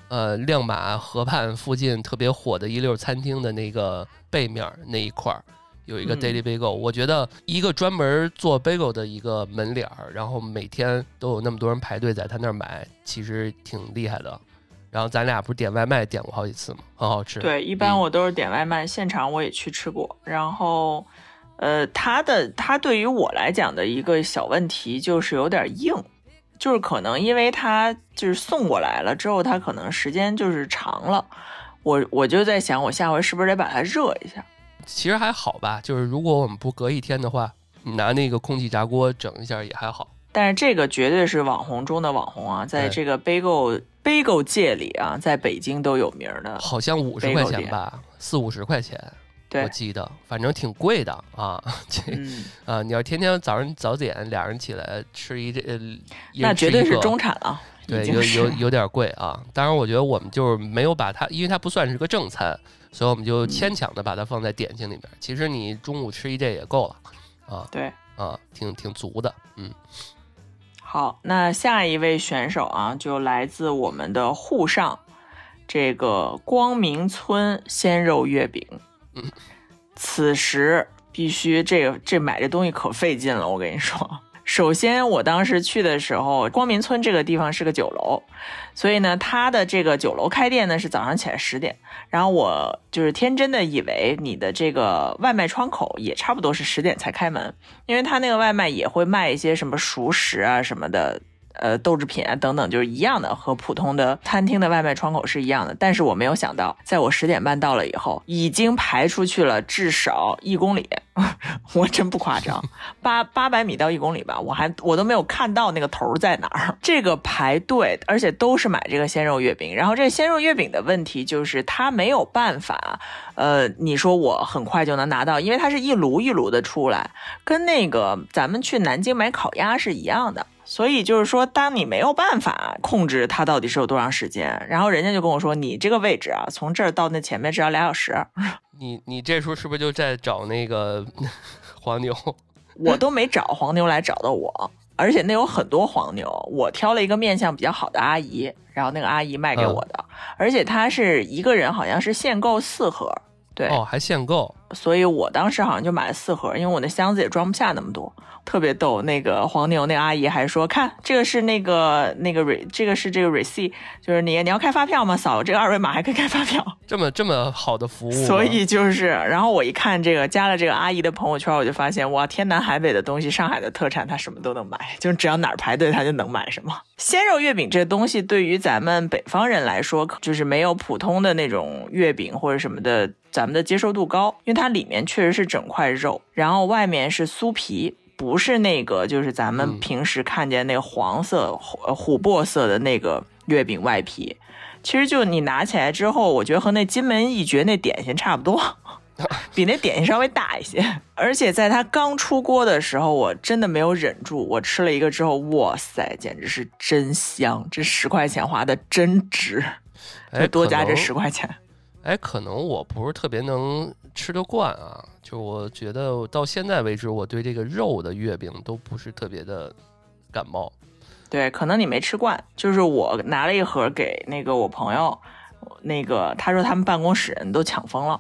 呃亮马河畔附近特别火的一溜餐厅的那个背面那一块儿。有一个 Daily Bagel，我觉得一个专门做 Bagel 的一个门脸儿，然后每天都有那么多人排队在他那儿买，其实挺厉害的。然后咱俩不是点外卖点过好几次吗？很好吃。对，一般我都是点外卖，现场我也去吃过。然后，呃，他的他对于我来讲的一个小问题就是有点硬，就是可能因为他就是送过来了之后，他可能时间就是长了。我我就在想，我下回是不是得把它热一下？其实还好吧，就是如果我们不隔一天的话，你拿那个空气炸锅整一下也还好。但是这个绝对是网红中的网红啊，在这个杯购杯购界里啊，在北京都有名的。好像五十块钱吧，四五十块钱。对我记得，反正挺贵的啊。这嗯，啊，你要天天早上早点俩人起来吃一这，呃一那绝对是中产了，对，有有有点贵啊。当然，我觉得我们就是没有把它，因为它不算是个正餐，所以我们就嗯牵强的把它放在点心里面。其实你中午吃一这也够了啊对。啊，挺挺足的。嗯，好，那下一位选手啊，就来自我们的沪上这个光明村鲜肉月饼。嗯，此时必须这个这买这东西可费劲了，我跟你说。首先，我当时去的时候，光明村这个地方是个酒楼，所以呢，他的这个酒楼开店呢是早上起来十点，然后我就是天真的以为你的这个外卖窗口也差不多是十点才开门，因为他那个外卖也会卖一些什么熟食啊什么的，呃，豆制品啊等等，就是一样的，和普通的餐厅的外卖窗口是一样的。但是我没有想到，在我十点半到了以后，已经排出去了至少一公里，我真不夸张，八八百米到一公里吧，我还我都没有看到那个头在哪儿。这个排队，而且都是买这个鲜肉月饼，然后这个鲜肉月饼的问题就是它没有办法，呃，你说我很快就能拿到，因为它是一炉一炉的出来，跟那个咱们去南京买烤鸭是一样的。所以就是说，当你没有办法控制它到底是有多长时间，然后人家就跟我说，你这个位置啊，从这儿到那前面只要俩小时，你你这时候是不是就在找那个 黄牛？我都没找黄牛来找到我，而且那有很多黄牛，我挑了一个面相比较好的阿姨，然后那个阿姨卖给我的，而且她是一个人好像是限购四盒，对，哦，还限购。所以我当时好像就买了四盒，因为我那箱子也装不下那么多，特别逗。那个黄牛那阿姨还说，看这个是那个那个 re，这个是这个 receipt，就是你你要开发票吗？扫这个二维码还可以开发票。这么这么好的服务，所以就是，然后我一看这个加了这个阿姨的朋友圈，我就发现哇，天南海北的东西，上海的特产她什么都能买，就是只要哪儿排队她就能买什么。鲜肉月饼这东西对于咱们北方人来说，就是没有普通的那种月饼或者什么的，咱们的接受度高，因为它里面确实是整块肉，然后外面是酥皮。不是那个，就是咱们嗯平时看见那个黄色、呃琥珀色的那个月饼外皮，其实就你拿起来之后，我觉得和那金门一绝那点心差不多，比那点心稍微大一些。而且在它刚出锅的时候，我真的没有忍住，我吃了一个之后，哇塞，简直是真香！这十块钱花的真值，哎就多加这十块钱。哎，可能我不是特别能吃得惯啊，就我觉得到现在为止，我对这个肉的月饼都不是特别的感冒。对，可能你没吃惯。就是我拿了一盒给那个我朋友，那个他说他们办公室人都抢疯了。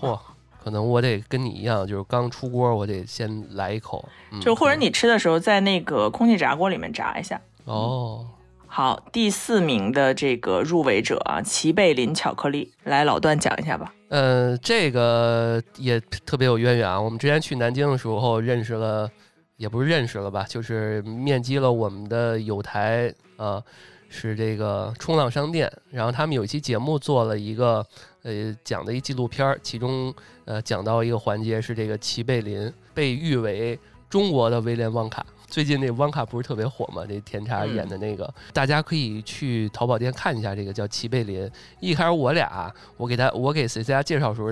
嚯，可能我得跟你一样，就是刚出锅，我得先来一口。嗯、就或者你吃的时候，在那个空气炸锅里面炸一下。哦，好，第四名的这个入围者啊，齐贝林巧克力，来老段讲一下吧。呃，这个也特别有渊源啊。我们之前去南京的时候认识了，也不是认识了吧，就是面基了我们的友台啊、是这个冲浪商店。然后他们有一期节目做了一个呃讲的一纪录片，其中呃讲到一个环节是这个齐贝林被誉为中国的威廉旺卡。最近那汪卡不是特别火吗？那甜茶演的那个，大家可以去淘宝店看一下，这个叫齐贝林。一开始我俩，我给他，我给 C C 家介绍时候，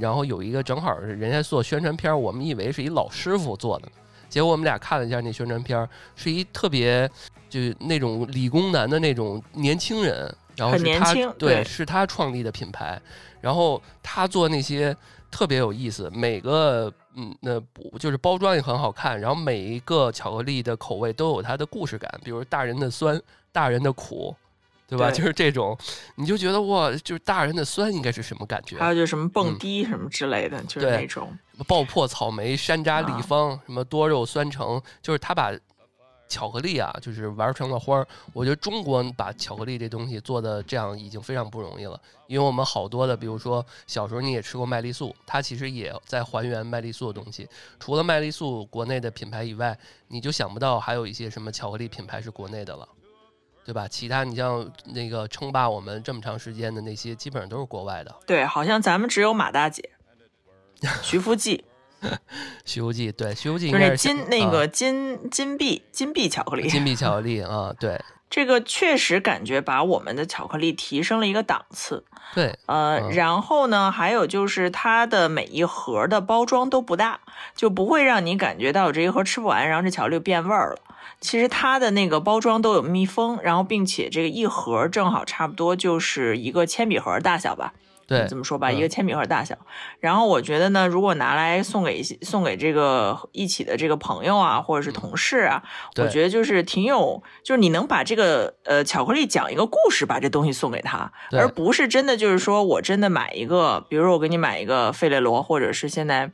然后有一个正好是人家做宣传片儿，我们以为是一老师傅做的，结果我们俩看了一下那宣传片儿，是一特别就那种理工男的那种年轻人，然后很是他年轻对，对。是他创立的品牌，然后他做那些特别有意思，每个嗯那不就是包装也很好看，然后每一个巧克力的口味都有它的故事感，比如大人的酸，大人的苦。对吧？对就是这种，你就觉得哇，就是大人的酸应该是什么感觉？还有就是什么蹦嗯迪什么之类的，就是那种。爆破草莓、山楂立啊方，什么多肉酸橙，就是他把巧克力啊，就是玩成了花儿。我觉得中国把巧克力这东西做的这样已经非常不容易了，因为我们好多的，比如说小时候你也吃过麦丽素，它其实也在还原麦丽素的东西。除了麦丽素国内的品牌以外，你就想不到还有一些什么巧克力品牌是国内的了。对吧？其他你像那个称霸我们这么长时间的那些，基本上都是国外的。对，好像咱们只有马大姐、徐福记，《西游记》对，《西游记》就是那应该是啊金那个金金币金币巧克力。金币巧克力啊，对，这个确实感觉把我们的巧克力提升了一个档次。对，呃，嗯然后呢，还有就是它的每一盒的包装都不大，就不会让你感觉到我这一盒吃不完，然后这巧克力变味儿了。其实它的那个包装都有密封，然后并且这个一盒正好差不多就是一个铅笔盒大小吧，对怎么说吧，嗯一个铅笔盒大小。然后我觉得呢，如果拿来送给送给这个一起的这个朋友啊，或者是同事啊，我觉得就是挺有，就是你能把这个呃巧克力讲一个故事，把这东西送给他，而不是真的就是说我真的买一个，比如说我给你买一个费列罗，或者是现在。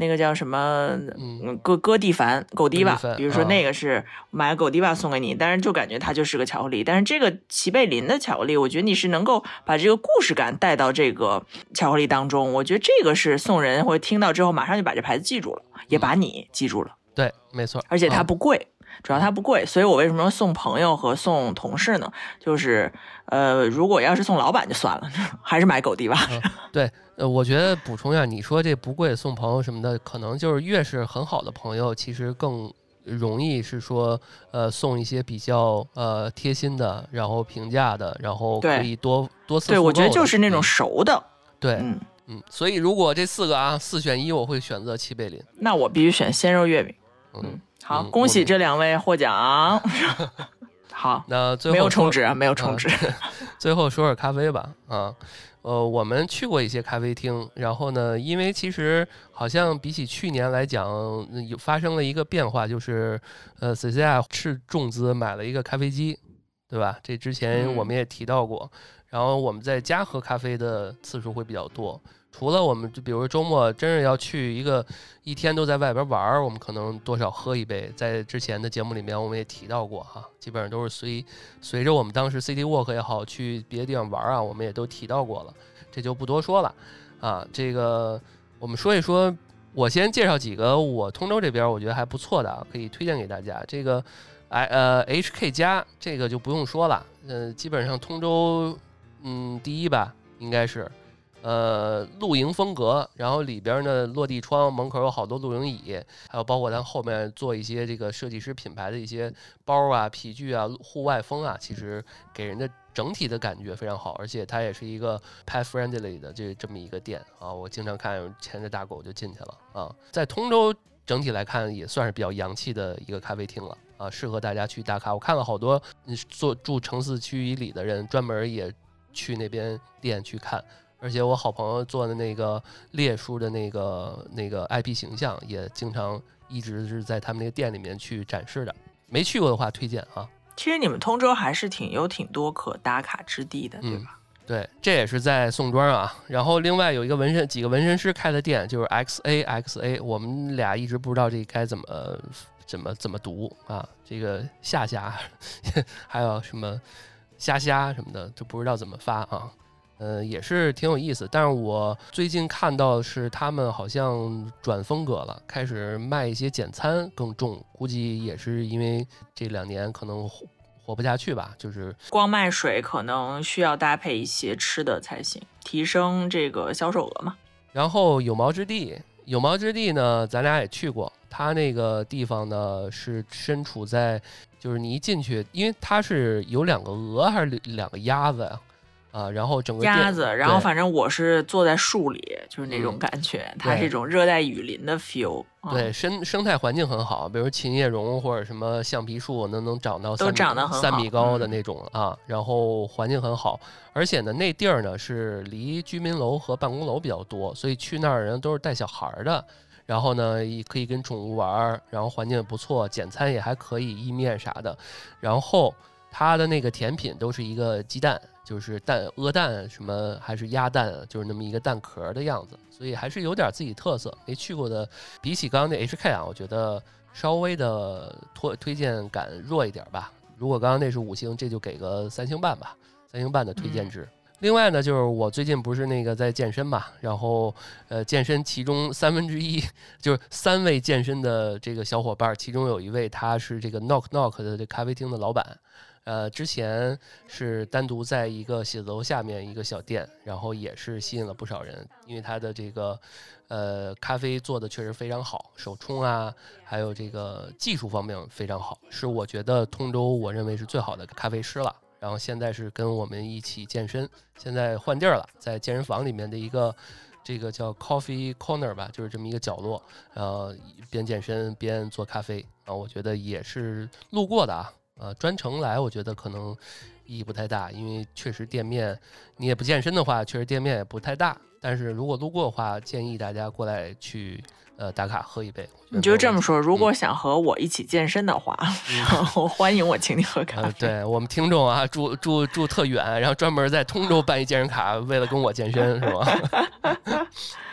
那个叫什么？嗯，哥哥蒂凡狗迪吧哥蒂凡，比如说啊那个是买狗迪吧送给你，但是就感觉它就是个巧克力。但是这个齐贝林的巧克力，我觉得你是能够把这个故事感带到这个巧克力当中。我觉得这个是送人或者听到之后马上就把这牌子记住了，也把你记住了。对，没错。而且它嗯不贵，主要它不贵，所以我为什么送朋友和送同事呢？就是呃，如果要是送老板就算了，还是买狗迪吧。对，呃，我觉得补充一下，你说这不贵送朋友什么的，可能就是越是很好的朋友，其实更容易是说，呃，送一些比较呃贴心的，然后平价的，然后可以多多次对，我觉得就是那种嗯熟的，对，嗯，嗯，所以如果这四个啊四选一，我会选择齐贝林。那我必须选鲜肉月饼。嗯，好，嗯恭喜这两位获奖。好，那最后没有充值啊，没有充啊值。最后说说咖啡吧，啊，呃，我们去过一些咖啡厅，然后呢，因为其实好像比起去年来讲，嗯有发生了一个变化，就是呃，CCI 斥重资买了一个咖啡机，对吧？这之前嗯我们也提到过，然后我们在家喝咖啡的次数会比较多。除了我们，就比如周末真是要去一个一天都在外边玩儿，我们可能多少喝一杯。在之前的节目里面，我们也提到过哈，基本上都是随随着我们当时 City Walk 也好，去别的地方玩儿啊，我们也都提到过了，这就不多说了啊。这个我们说一说，我先介绍几个我通州这边我觉得还不错的，可以推荐给大家。这个哎呃 HK 加这个就不用说了，呃，基本上通州嗯第一吧，应该是。呃，露营风格，然后里边呢落地窗，门口有好多露营椅，还有包括它后面做一些这个设计师品牌的一些包啊、皮具啊、户外风啊，其实给人的整体的感觉非常好，而且它也是一个 pet friendly 的这这么一个店啊，我经常看牵着大狗就进去了啊，在通州整体来看也算是比较洋气的一个咖啡厅了啊，适合大家去打卡。我看了好多做住城四区以里的人专门也去那边店去看。而且我好朋友做的那个列叔的那个那个 IP 形象，也经常一直是在他们那个店里面去展示的。没去过的话，推荐啊。其实你们通州还是挺有挺多可打卡之地的，对嗯吧？对，这也是在宋庄啊。然后另外有一个纹身，几个纹身师开的店，就是 XA XA。我们俩一直不知道这该怎么怎么怎么读啊。这个夏夏，还有什么虾虾什么的，就不知道怎么发啊。呃，也是挺有意思，但是我最近看到是他们好像转风格了，开始卖一些简餐更重，估计也是因为这两年可能活活不下去吧，就是光卖水可能需要搭配一些吃的才行，提升这个销售额嘛。然后有毛之地，有毛之地呢，咱俩也去过。它那个地方呢是身处在，就是你一进去，因为它是有两个鹅还是两个鸭子呀？啊，然后整个店鸭子，然后反正我是坐在树里，就是那种嗯感觉，它是一种热带雨林的 feel。嗯对，生生态环境很好，比如琴叶榕或者什么橡皮树，能能长到都三米长得很好三米高的嗯那种啊，然后环境很好，而且呢，那地儿呢是离居民楼和办公楼比较多，所以去那儿的人都是带小孩儿的，然后呢，也可以跟宠物玩儿，然后环境也不错，简餐也还可以，意面啥的，然后它的那个甜品都是一个鸡蛋，就是蛋鹅蛋什么还是鸭蛋，就是那么一个蛋壳的样子，所以还是有点自己特色。没去过的，比起刚刚那 HK 啊，我觉得稍微的推推荐感弱一点吧。如果刚刚那是五星，这就给个三星半吧，三星半的推荐值。另外呢，就是我最近不是那个在健身嘛，然后呃，健身其中三分之一 就是三位健身的这个小伙伴儿，其中有一位他是这个 Knock Knock 的这咖啡厅的老板，呃，之前是单独在一个写字楼下面一个小店，然后也是吸引了不少人，因为它的这个呃咖啡做的确实非常好，手冲啊，还有这个技术方面非常好，是我觉得通州我认为是最好的咖啡师了。然后现在是跟我们一起健身，现在换地儿了，在健身房里面的一个这个叫 Coffee Corner 吧，就是这么一个角落，呃，边健身边做咖啡啊，我觉得也是路过的啊，呃，专程来我觉得可能意义不太大，因为确实店面你也不健身的话，确实店面也不太大，但是如果路过的话，建议大家过来去。呃，打卡喝一杯，你就这么说。如果想和我一起健身的话，我欢迎我请你喝咖啡。对我们听众啊，住住住特远，然后专门在通州办一健身卡，为了跟我健身，是吧？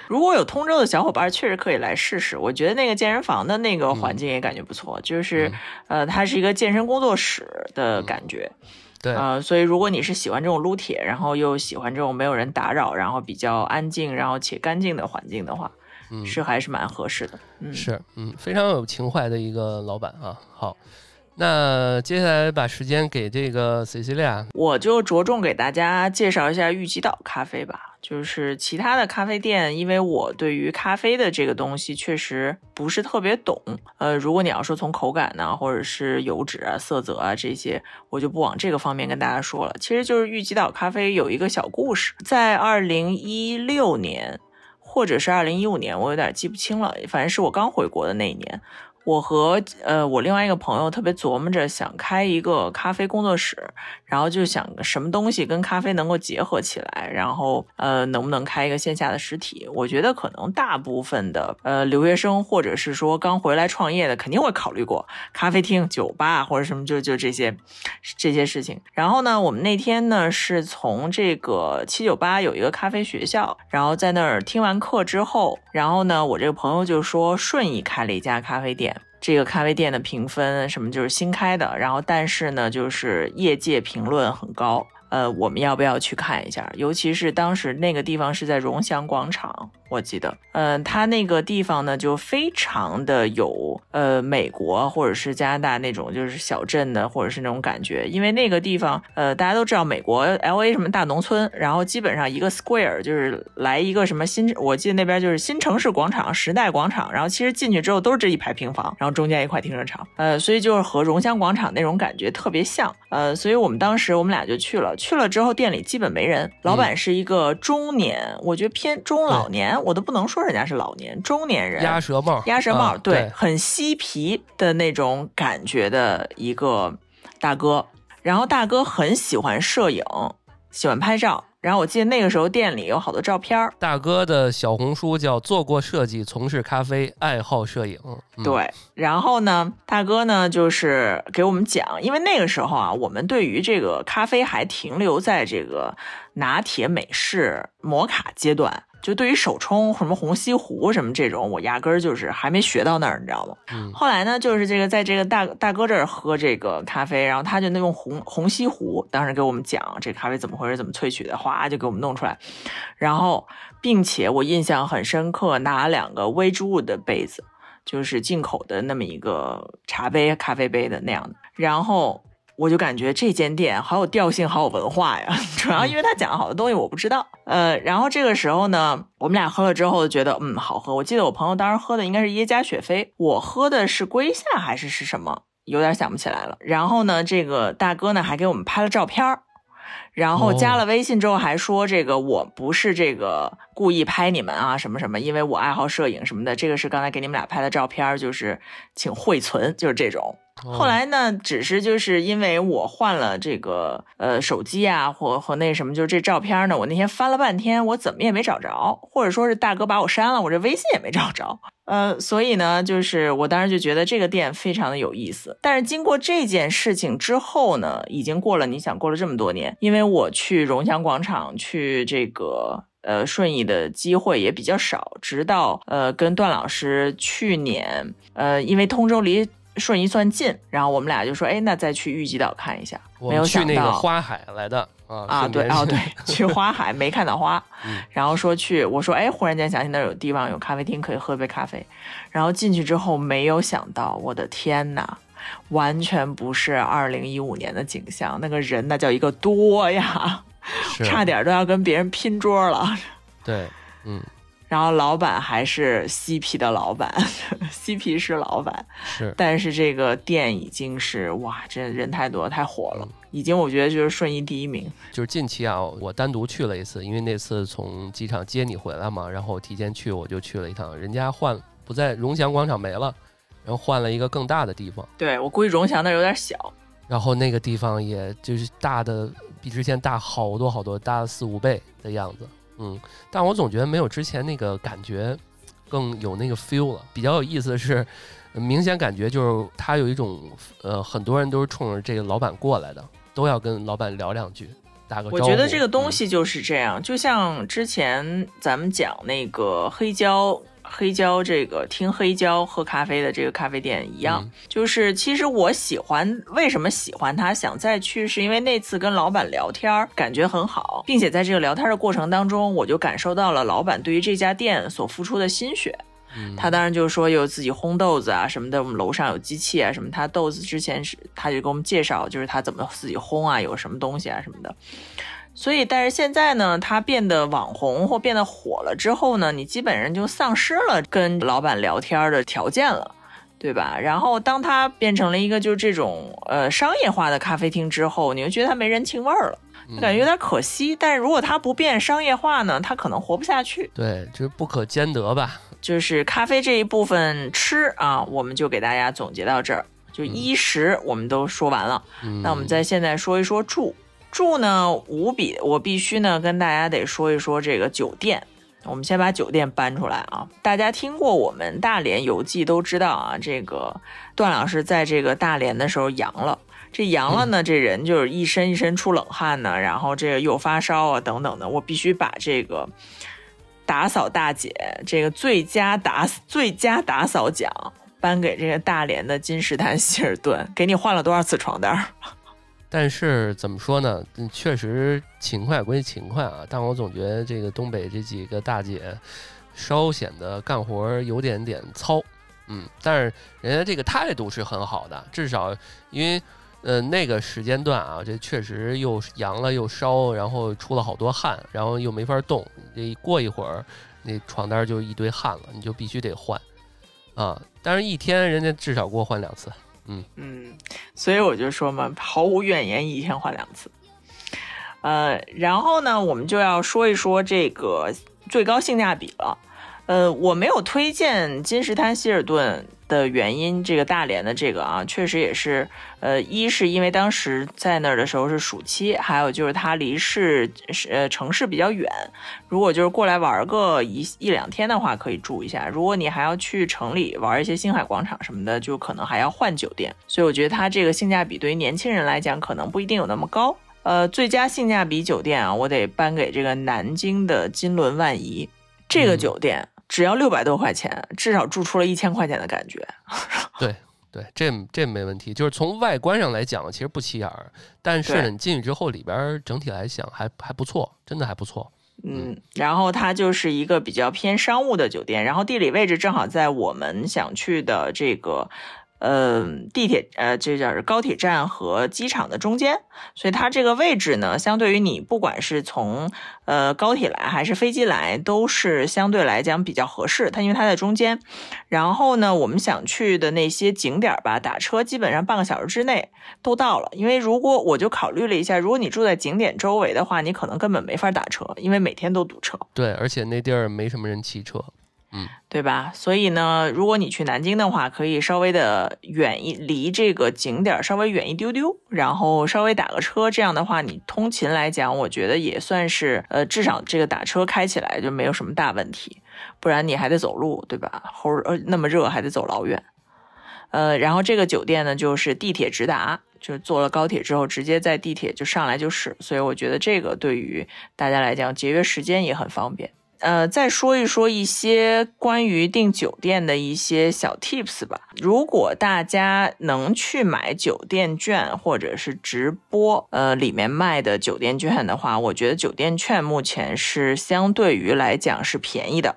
如果有通州的小伙伴，确实可以来试试。我觉得那个健身房的那个环境也感觉不错，就是呃，它是一个健身工作室的感觉。对，呃，所以如果你是喜欢这种撸铁，然后又喜欢这种没有人打扰，然后比较安静，然后且干净的环境的话。嗯，是还是蛮合适的，是，嗯，非常有情怀的一个老板啊。好，那接下来把时间给这个 Cecilia，我就着重给大家介绍一下玉吉岛咖啡吧。就是其他的咖啡店，因为我对于咖啡的这个东西确实不是特别懂。呃，如果你要说从口感呢，或者是油脂啊、色泽啊这些，我就不往这个方面跟大家说了。其实就是玉吉岛咖啡有一个小故事，在二零一六年。或者是二零一五年，我有点记不清了。反正是我刚回国的那一年。我和呃我另外一个朋友特别琢磨着想开一个咖啡工作室，然后就想什么东西跟咖啡能够结合起来，然后呃能不能开一个线下的实体？我觉得可能大部分的呃留学生或者是说刚回来创业的肯定会考虑过咖啡厅、酒吧或者什么就就这些这些事情。然后呢，我们那天呢是从这个七九八有一个咖啡学校，然后在那儿听完课之后，然后呢我这个朋友就说顺义开了一家咖啡店。这个咖啡店的评分什么就是新开的，然后但是呢，就是业界评论很高。呃，我们要不要去看一下？尤其是当时那个地方是在荣祥广场。我记得，嗯，它那个地方呢，就非常的有，呃，美国或者是加拿大那种就是小镇的，或者是那种感觉。因为那个地方，呃，大家都知道美国 L A 什么大农村，然后基本上一个 square 就是来一个什么新，我记得那边就是新城市广场、时代广场，然后其实进去之后都是这一排平房，然后中间一块停车场，呃，所以就是和荣祥广场那种感觉特别像，呃，所以我们当时我们俩就去了，去了之后店里基本没人，老板是一个中年，我觉得偏中老年。我都不能说人家是老年中年人，鸭舌帽，鸭舌帽，对，很嬉皮的那种感觉的一个大哥。然后大哥很喜欢摄影，喜欢拍照。然后我记得那个时候店里有好多照片大哥的小红书叫做过设计，从事咖啡，爱好摄影。对，然后呢，大哥呢就是给我们讲，因为那个时候啊，我们对于这个咖啡还停留在这个拿铁、美式、摩卡阶段。就对于手冲什么红西湖什么这种，我压根儿就是还没学到那儿，你知道吗？嗯。后来呢，就是这个在这个大大哥这儿喝这个咖啡，然后他就那用红红西湖，当时给我们讲这咖啡怎么回事，怎么萃取的，哗就给我们弄出来。然后，并且我印象很深刻，拿两个 Wedgwood 的杯子，就是进口的那么一个茶杯、咖啡杯的那样的。然后。我就感觉这间店好有调性，好有文化呀！主要因为他讲了好多东西我不知道。呃，然后这个时候呢，我们俩喝了之后觉得，嗯，好喝。我记得我朋友当时喝的应该是耶加雪菲，我喝的是龟夏还是是什么，有点想不起来了。然后呢，这个大哥呢还给我们拍了照片儿，然后加了微信之后还说，这个我不是这个故意拍你们啊，什么什么，因为我爱好摄影什么的。这个是刚才给你们俩拍的照片，就是请惠存，就是这种。后来呢，只是就是因为我换了这个呃手机啊，或和那什么，就是这照片呢，我那天翻了半天，我怎么也没找着，或者说是大哥把我删了，我这微信也没找着，呃，所以呢，就是我当时就觉得这个店非常的有意思。但是经过这件事情之后呢，已经过了，你想过了这么多年，因为我去荣祥广场去这个呃顺义的机会也比较少，直到呃跟段老师去年呃因为通州离。顺一算近，然后我们俩就说，哎，那再去玉吉岛看一下。没有去那个花海来的啊啊，对哦 对，去花海没看到花，然后说去，我说，哎，忽然间想起那儿有地方有咖啡厅可以喝杯咖啡，然后进去之后没有想到，我的天呐，完全不是二零一五年的景象，那个人那叫一个多呀，差点都要跟别人拼桌了。对，嗯。然后老板还是嬉皮的老板，嬉皮是老板是，但是这个店已经是哇，这人太多太火了，已经我觉得就是顺义第一名。就是近期啊，我单独去了一次，因为那次从机场接你回来嘛，然后提前去我就去了一趟，人家换不在荣祥广场没了，然后换了一个更大的地方。对我估计荣祥那有点小，然后那个地方也就是大的比之前大好多好多，大了四五倍的样子。嗯，但我总觉得没有之前那个感觉更有那个 feel 了。比较有意思的是，明显感觉就是他有一种呃，很多人都是冲着这个老板过来的，都要跟老板聊两句，打个招呼。我觉得这个东西就是这样，就像之前咱们讲那个黑胶。黑胶这个听黑胶喝咖啡的这个咖啡店一样，就是其实我喜欢，为什么喜欢他，想再去，是因为那次跟老板聊天感觉很好，并且在这个聊天的过程当中，我就感受到了老板对于这家店所付出的心血。他当然就是说有自己烘豆子啊什么的，我们楼上有机器啊什么，他豆子之前是他就给我们介绍，就是他怎么自己烘啊，有什么东西啊什么的。所以，但是现在呢，他变得网红或变得火了之后呢，你基本上就丧失了跟老板聊天的条件了，对吧？然后，当他变成了一个就是这种呃商业化的咖啡厅之后，你就觉得他没人情味儿了，感觉有点可惜。但是如果它不变商业化呢，它可能活不下去。对，就是不可兼得吧。就是咖啡这一部分吃啊，我们就给大家总结到这儿，就衣食我们都说完了。那我们再现在说一说住。住呢无比，我必须呢跟大家得说一说这个酒店。我们先把酒店搬出来啊！大家听过我们大连游记都知道啊，这个段老师在这个大连的时候阳了。这阳了呢，这人就是一身一身出冷汗呢，然后这个又发烧啊等等的。我必须把这个打扫大姐这个最佳打最佳打扫奖颁给这个大连的金石滩希尔顿。给你换了多少次床单？但是怎么说呢？确实勤快归勤快啊，但我总觉得这个东北这几个大姐稍显得干活有点点糙，嗯，但是人家这个态度是很好的，至少因为呃那个时间段啊，这确实又阳了又烧，然后出了好多汗，然后又没法动，这过一会儿那床单就一堆汗了，你就必须得换啊。但是一天人家至少给我换两次。嗯，所以我就说嘛，毫无怨言，一天换两次。呃，然后呢，我们就要说一说这个最高性价比了。呃，我没有推荐金石滩希尔顿。的原因，这个大连的这个啊，确实也是，呃，一是因为当时在那儿的时候是暑期，还有就是它离市是呃城市比较远，如果就是过来玩个一一两天的话，可以住一下。如果你还要去城里玩一些星海广场什么的，就可能还要换酒店。所以我觉得它这个性价比对于年轻人来讲，可能不一定有那么高。呃，最佳性价比酒店啊，我得颁给这个南京的金轮万怡这个酒店。只要六百多块钱，至少住出了一千块钱的感觉。对对，这这没问题。就是从外观上来讲，其实不起眼儿，但是你进去之后，里边整体来讲还还不错，真的还不错。嗯，然后它就是一个比较偏商务的酒店，然后地理位置正好在我们想去的这个。呃，地铁呃，这叫是高铁站和机场的中间，所以它这个位置呢，相对于你不管是从呃高铁来还是飞机来，都是相对来讲比较合适。它因为它在中间，然后呢，我们想去的那些景点吧，打车基本上半个小时之内都到了。因为如果我就考虑了一下，如果你住在景点周围的话，你可能根本没法打车，因为每天都堵车。对，而且那地儿没什么人骑车。嗯，对吧？所以呢，如果你去南京的话，可以稍微的远一离这个景点稍微远一丢丢，然后稍微打个车，这样的话，你通勤来讲，我觉得也算是呃，至少这个打车开起来就没有什么大问题，不然你还得走路，对吧？后呃那么热还得走老远，呃，然后这个酒店呢，就是地铁直达，就是坐了高铁之后直接在地铁就上来就是，所以我觉得这个对于大家来讲节约时间也很方便。呃，再说一说一些关于订酒店的一些小 tips 吧。如果大家能去买酒店券或者是直播，呃，里面卖的酒店券的话，我觉得酒店券目前是相对于来讲是便宜的。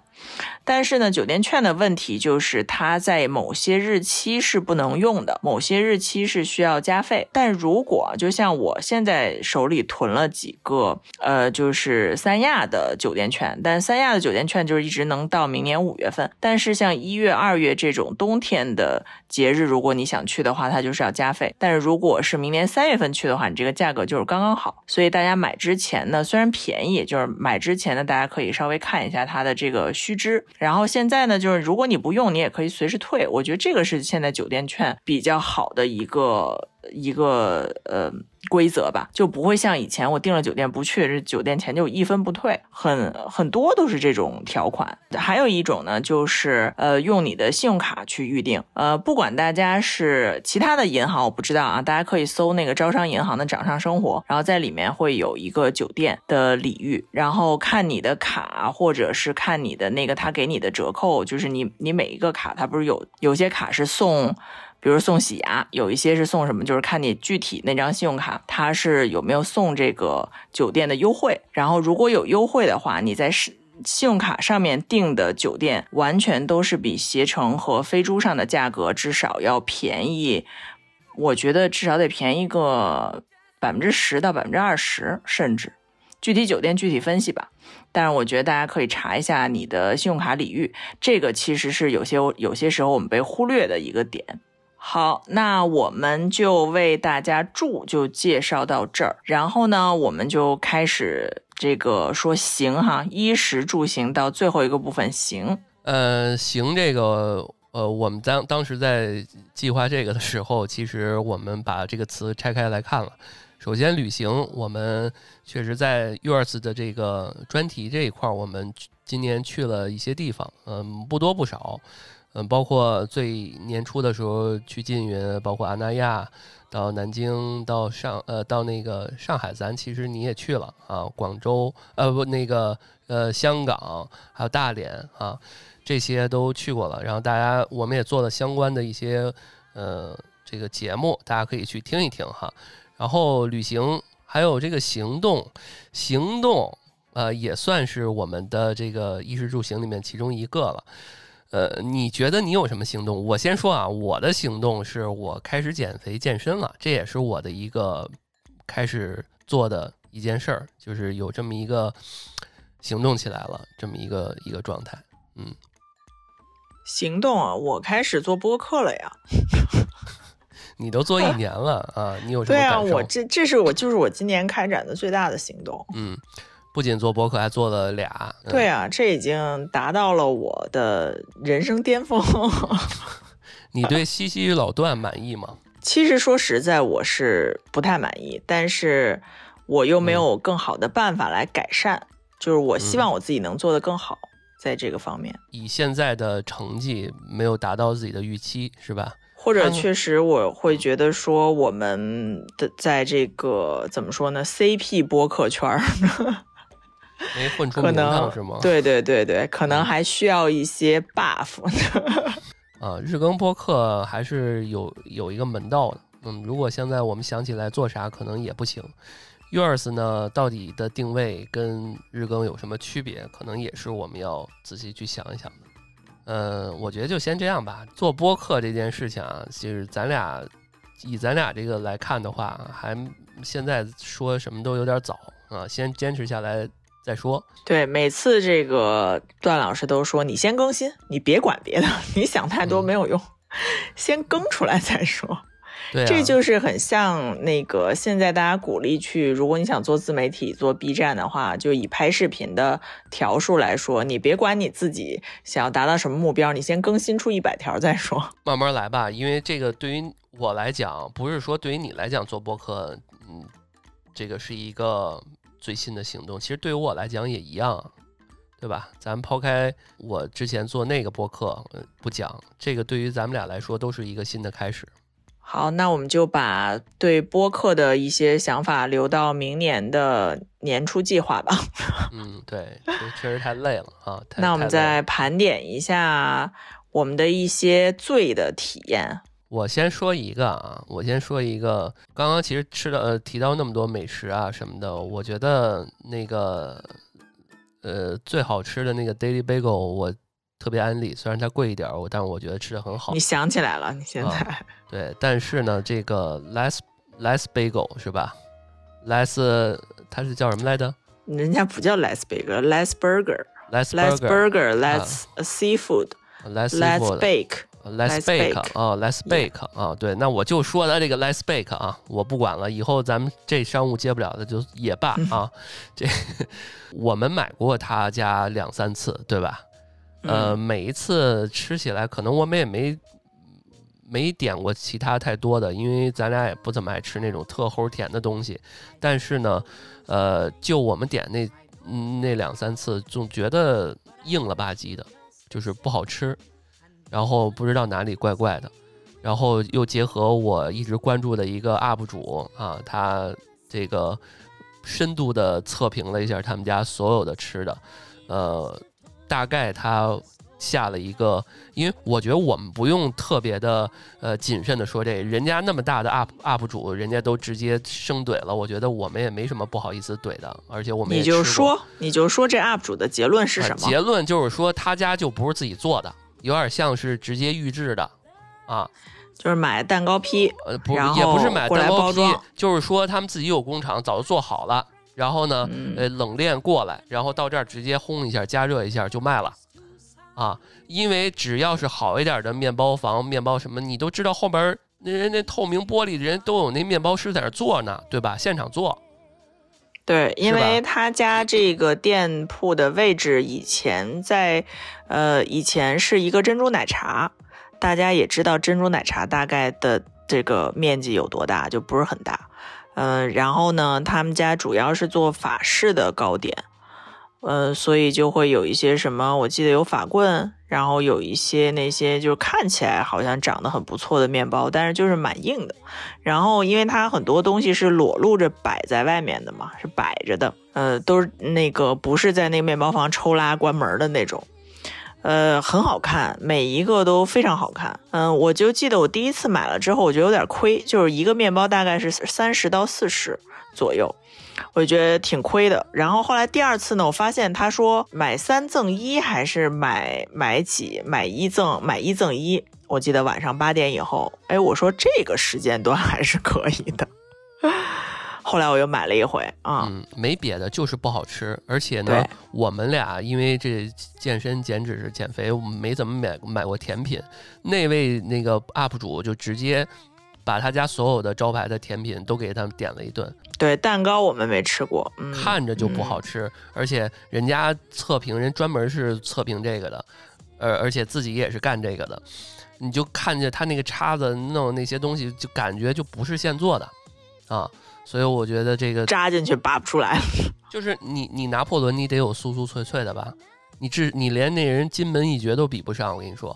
但是呢，酒店券的问题就是它在某些日期是不能用的，某些日期是需要加费。但如果就像我现在手里囤了几个，呃，就是三亚的酒店券，但三亚的酒店券就是一直能到明年五月份。但是像一月、二月这种冬天的节日，如果你想去的话，它就是要加费。但是如果是明年三月份去的话，你这个价格就是刚刚好。所以大家买之前呢，虽然便宜，就是买之前呢，大家可以稍微看一下它的这个须知。然后现在呢，就是如果你不用，你也可以随时退。我觉得这个是现在酒店券比较好的一个一个呃。规则吧，就不会像以前我订了酒店不去，这酒店钱就一分不退，很很多都是这种条款。还有一种呢，就是呃用你的信用卡去预定，呃不管大家是其他的银行我不知道啊，大家可以搜那个招商银行的掌上生活，然后在里面会有一个酒店的礼遇，然后看你的卡或者是看你的那个他给你的折扣，就是你你每一个卡它不是有有些卡是送。比如送洗牙，有一些是送什么，就是看你具体那张信用卡，它是有没有送这个酒店的优惠。然后如果有优惠的话，你在信信用卡上面订的酒店，完全都是比携程和飞猪上的价格至少要便宜。我觉得至少得便宜个百分之十到百分之二十，甚至具体酒店具体分析吧。但是我觉得大家可以查一下你的信用卡礼遇，这个其实是有些有些时候我们被忽略的一个点。好，那我们就为大家住就介绍到这儿，然后呢，我们就开始这个说行哈，衣食住行到最后一个部分行。呃，行这个，呃，我们当当时在计划这个的时候，其实我们把这个词拆开来看了。首先，旅行，我们确实在 Yours 的这个专题这一块，我们今年去了一些地方，嗯，不多不少。嗯，包括最年初的时候去缙云，包括阿那亚，到南京，到上呃到那个上海，咱其实你也去了啊，广州呃不那个呃香港，还有大连啊，这些都去过了。然后大家我们也做了相关的一些呃这个节目，大家可以去听一听哈。然后旅行还有这个行动，行动呃也算是我们的这个衣食住行里面其中一个了。呃，你觉得你有什么行动？我先说啊，我的行动是我开始减肥健身了，这也是我的一个开始做的一件事儿，就是有这么一个行动起来了，这么一个一个状态。嗯，行动啊，我开始做播客了呀。你都做一年了啊？你有什么感受？对啊，我这这是我就是我今年开展的最大的行动。嗯。不仅做博客，还做了俩。对啊，这已经达到了我的人生巅峰。你对西西老段满意吗？其实说实在，我是不太满意，但是我又没有更好的办法来改善。就是我希望我自己能做得更好，在这个方面。以现在的成绩没有达到自己的预期，是吧？或者确实我会觉得说，我们的在这个怎么说呢？CP 播客圈儿。没混出名堂是吗？对对对对，可能还需要一些 buff。啊，日更播客还是有有一个门道的。嗯，如果现在我们想起来做啥，可能也不行。Yours 呢，到底的定位跟日更有什么区别？可能也是我们要仔细去想一想的。呃，我觉得就先这样吧。做播客这件事情啊，就是咱俩以咱俩这个来看的话，还现在说什么都有点早啊，先坚持下来。再说，对，每次这个段老师都说你先更新，你别管别的，你想太多没有用，先更出来再说。对，这就是很像那个现在大家鼓励去，如果你想做自媒体、做 B 站的话，就以拍视频的条数来说，你别管你自己想要达到什么目标，你先更新出一百条再说，慢慢来吧。因为这个对于我来讲，不是说对于你来讲做播客，嗯，这个是一个。最新的行动，其实对于我来讲也一样，对吧？咱抛开我之前做那个播客不讲，这个对于咱们俩来说都是一个新的开始。好，那我们就把对播客的一些想法留到明年的年初计划吧。嗯，对，确实太累了啊。那我们再盘点一下我们的一些醉的体验。我先说一个啊，我先说一个。刚刚其实吃的提到那么多美食啊什么的，我觉得那个呃最好吃的那个 Daily Bagel，我特别安利。虽然它贵一点，我但我觉得吃的很好。你想起来了？你现在对？但是呢，这个 Less Less Bagel 是吧？Less 它是叫什么来着？人家不叫 Less Bagel，Less Burger，Less Burger，Less Seafood，Less Bake。Let's Let's bake 啊，Let's bake 啊，对，那我就说他这个 Let's bake 啊，我不管了，以后咱们这商务接不了的就也罢啊。这我们买过他家两三次，对吧？呃，嗯每一次吃起来，可能我们也没没点过其他太多的，因为咱俩也不怎么爱吃那种特齁甜的东西。但是呢，呃，就我们点那嗯那两三次，总觉得硬了吧唧的，就是不好吃，然后不知道哪里怪怪的，然后又结合我一直关注的一个 UP 主啊，他这个深度的测评了一下他们家所有的吃的，呃，大概他下了一个，因为我觉得我们不用特别的呃谨慎的说这，人家那么大的 UP UP 主，人家都直接生怼了，我觉得我们也没什么不好意思怼的，而且我们也你就说，你就说这 UP 主的结论是啊什么？结论就是说他家就不是自己做的，有点像是直接预制的啊，就是买蛋糕坯，呃，不也不是买蛋糕坯，就是说他们自己有工厂，早就做好了，然后呢，嗯。呃，冷链过来，然后到这儿直接烘一下，加热一下就卖了，啊，因为只要是好一点的面包房、面包什么，你都知道后边儿那人那透明玻璃人都有那面包师在那儿做呢，对吧？现场做，对，因为他家这个店铺的位置以前在，呃，以前是一个珍珠奶茶，大家也知道珍珠奶茶大概的这个面积有多大，就不是很大。嗯、然后呢，他们家主要是做法式的糕点，呃，所以就会有一些什么，我记得有法棍，然后有一些那些就是看起来好像长得很不错的面包，但是就是蛮硬的。然后因为它很多东西是裸露着摆在外面的嘛，是摆着的，呃，都是那个不是在那个面包房抽拉关门的那种。呃，很好看，每一个都非常好看。嗯、我就记得我第一次买了之后，我觉得有点亏，就是一个面包大概是三十到四十左右，我觉得挺亏的。然后后来第二次呢，我发现他说买三赠一，还是买买几买一赠买一赠一。我记得晚上八点以后，哎，我说这个时间段还是可以的。后来我又买了一回啊，嗯，没别的，就是不好吃，而且呢，我们俩因为这健身减脂减肥，没怎么买买过甜品。那位那个 UP 主就直接把他家所有的招牌的甜品都给他们点了一顿，对，蛋糕我们没吃过，嗯，看着就不好嗯吃，而且人家测评人专门是测评这个的，而而且自己也是干这个的，你就看见他那个叉子弄那些东西，就感觉就不是现做的啊。所以我觉得这个扎进去拔不出来。就是你你拿破仑你得有酥酥脆脆的吧？你至你连那人金门一绝都比不上，我跟你说，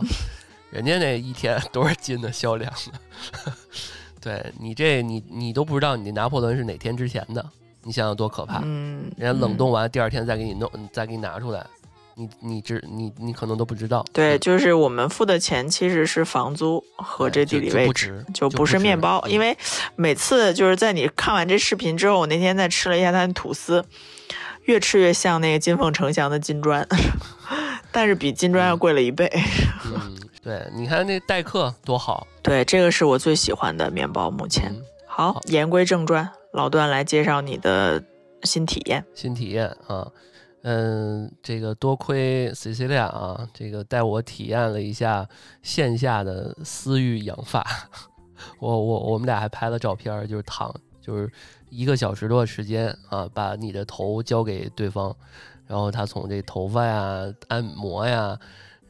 人家那一天多少斤的销量呢？对你这你你都不知道你那拿破仑是哪天之前的，你想想多可怕！嗯，人家冷冻完第二天再给你弄，再给你拿出来，你你知你你可能都不知道。对，嗯就是我们付的钱其实是房租和这地理位置，就不不是面包。嗯因为每次就是在你看完这视频之后，我那天再吃了一下他的吐司，越吃越像那个金凤呈祥的金砖，但是比金砖要贵了一倍。嗯，对，你看那待客多好。对，这个是我最喜欢的面包，目前。嗯好，言归正传，老段来介绍你的新体验。新体验啊，嗯，这个多亏 Cecilia 啊，这个带我体验了一下线下的私域养发，我我我们俩还拍了照片儿，就是躺就是一个小时多的时间啊，把你的头交给对方，然后他从这头发呀、按摩呀。